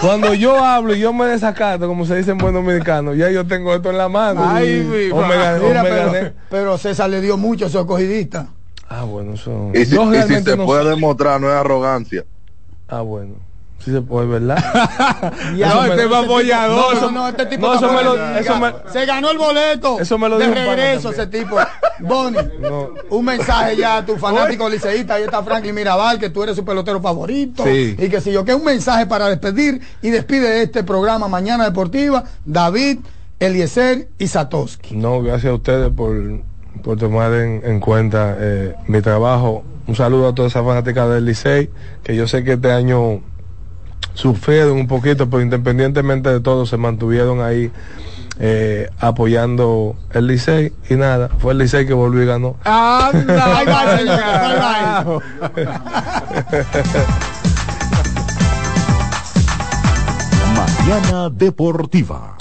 Cuando yo hablo y yo me desacato, como se dice en buen dominicano, ya yo tengo esto en la mano. Ay, o mi me gané, o Mira, me pero, gané. pero César le dio mucho a su escogidista. Ah, bueno, eso. Y si, yo y si realmente se no puede sé. demostrar, no es arrogancia. Ah, bueno. Sí se puede, ¿verdad? No, este es apoyador. No, No, este tipo no, eso me lo- eso me- Se ganó el boleto. Eso me lo de regreso ese tipo. Bonnie, un mensaje ya a tu fanático liceísta. Ahí está Franklin Mirabal, que tú eres su pelotero favorito. Sí. Y que si yo, que un mensaje para despedir y despide este programa Mañana Deportiva, David, Eliezer y Satoski. No, gracias a ustedes por, por tomar en, en cuenta eh, mi trabajo. Un saludo a toda esa fanática del Licey, que yo sé que este año sufrieron un poquito, pero independientemente de todo se mantuvieron ahí eh, apoyando el Licey y nada, fue el Licey que volvió y ganó. Mañana Deportiva.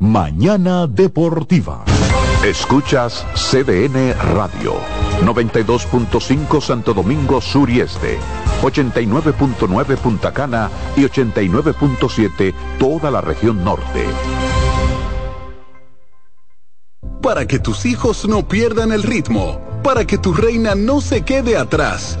Mañana Deportiva. Escuchas CDN Radio. 92.5 Santo Domingo Sur y Este. 89.9 Punta Cana y 89.7 toda la región norte. Para que tus hijos no pierdan el ritmo. Para que tu reina no se quede atrás.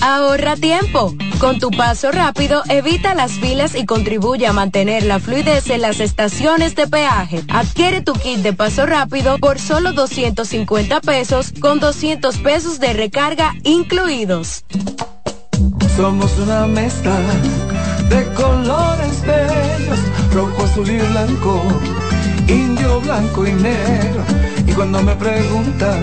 Ahorra tiempo. Con tu paso rápido, evita las filas y contribuye a mantener la fluidez en las estaciones de peaje. Adquiere tu kit de paso rápido por solo 250 pesos con 200 pesos de recarga incluidos. Somos una mezcla de colores bellos, rojo, azul y blanco, indio, blanco y negro. Y cuando me preguntan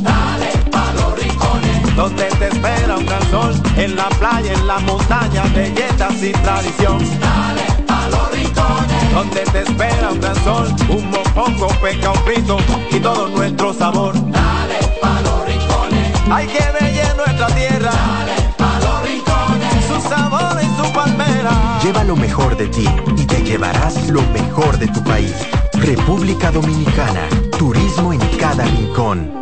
Dale pa' los rincones. Donde te espera un gran sol, en la playa, en la montaña, belletas y tradición. Dale pa' los rincones. Donde te espera un gran sol, un mopongo, peca, un frito y todo nuestro sabor. Dale pa' los rincones. Hay que bella nuestra tierra. Dale pa' los rincones. Su sabor y su palmera. Lleva lo mejor de ti y te llevarás lo mejor de tu país. República Dominicana. Turismo en cada rincón.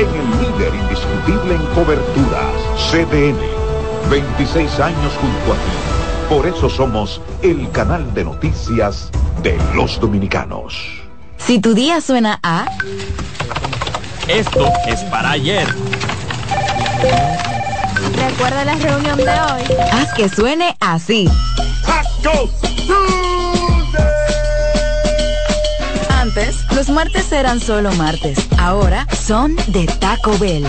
en el líder indiscutible en coberturas, CDN. 26 años junto a ti. Por eso somos el canal de noticias de los dominicanos. Si tu día suena a... Esto es para ayer. Recuerda la reunión de hoy. Haz que suene así. Antes, los martes eran solo martes. Ahora son de Taco Bell.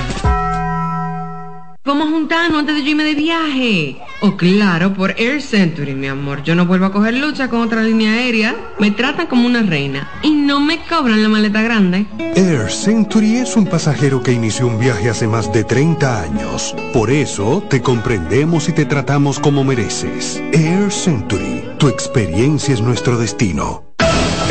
Vamos a juntarnos antes de yo irme de viaje. Oh, claro, por Air Century, mi amor. Yo no vuelvo a coger lucha con otra línea aérea. Me tratan como una reina. Y no me cobran la maleta grande. Air Century es un pasajero que inició un viaje hace más de 30 años. Por eso te comprendemos y te tratamos como mereces. Air Century, tu experiencia es nuestro destino.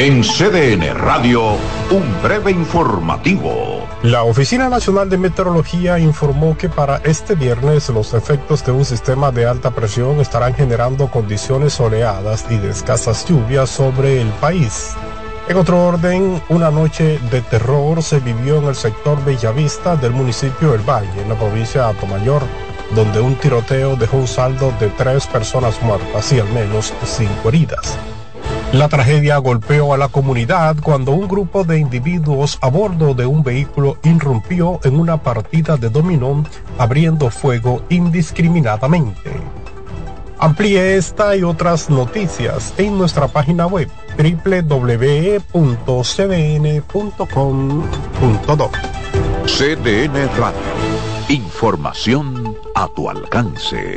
En CDN Radio, un breve informativo. La Oficina Nacional de Meteorología informó que para este viernes los efectos de un sistema de alta presión estarán generando condiciones soleadas y de escasas lluvias sobre el país. En otro orden, una noche de terror se vivió en el sector Bellavista del municipio El Valle, en la provincia de Atomayor, donde un tiroteo dejó un saldo de tres personas muertas y al menos cinco heridas. La tragedia golpeó a la comunidad cuando un grupo de individuos a bordo de un vehículo irrumpió en una partida de dominó abriendo fuego indiscriminadamente. Amplíe esta y otras noticias en nuestra página web www.cdn.com.do. CDN Radio. Información a tu alcance.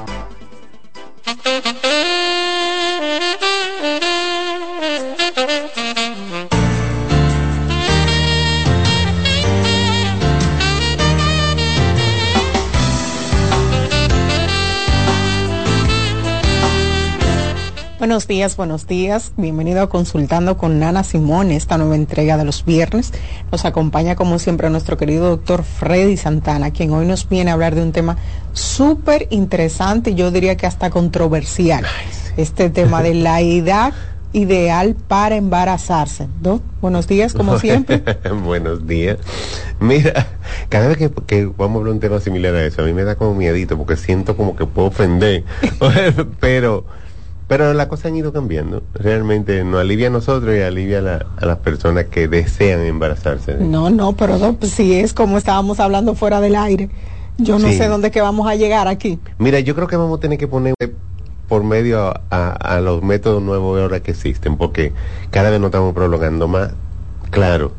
Buenos días, buenos días. Bienvenido a Consultando con Nana Simón, esta nueva entrega de los viernes. Nos acompaña como siempre nuestro querido doctor Freddy Santana, quien hoy nos viene a hablar de un tema súper interesante yo diría que hasta controversial. este tema de la edad ideal para embarazarse. ¿no? Buenos días, como siempre. Buenos días. Mira, cada vez que, que, vamos a hablar un tema similar a eso, a mí me da como miedito porque siento como que puedo ofender. pero pero las cosas han ido cambiando. Realmente nos alivia a nosotros y alivia a, la, a las personas que desean embarazarse. No, no, pero no, pues, si es como estábamos hablando fuera del aire. Yo no sí. sé dónde que vamos a llegar aquí. Mira, yo creo que vamos a tener que poner por medio a, a, los métodos nuevos ahora que existen, porque cada vez nos estamos prolongando más. Claro,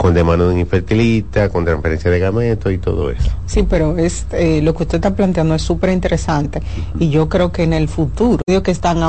con demanda de un infertilista, con transferencia de gametos y todo eso. Sí, pero es eh, lo que usted está planteando es súper interesante y yo creo que en el futuro que están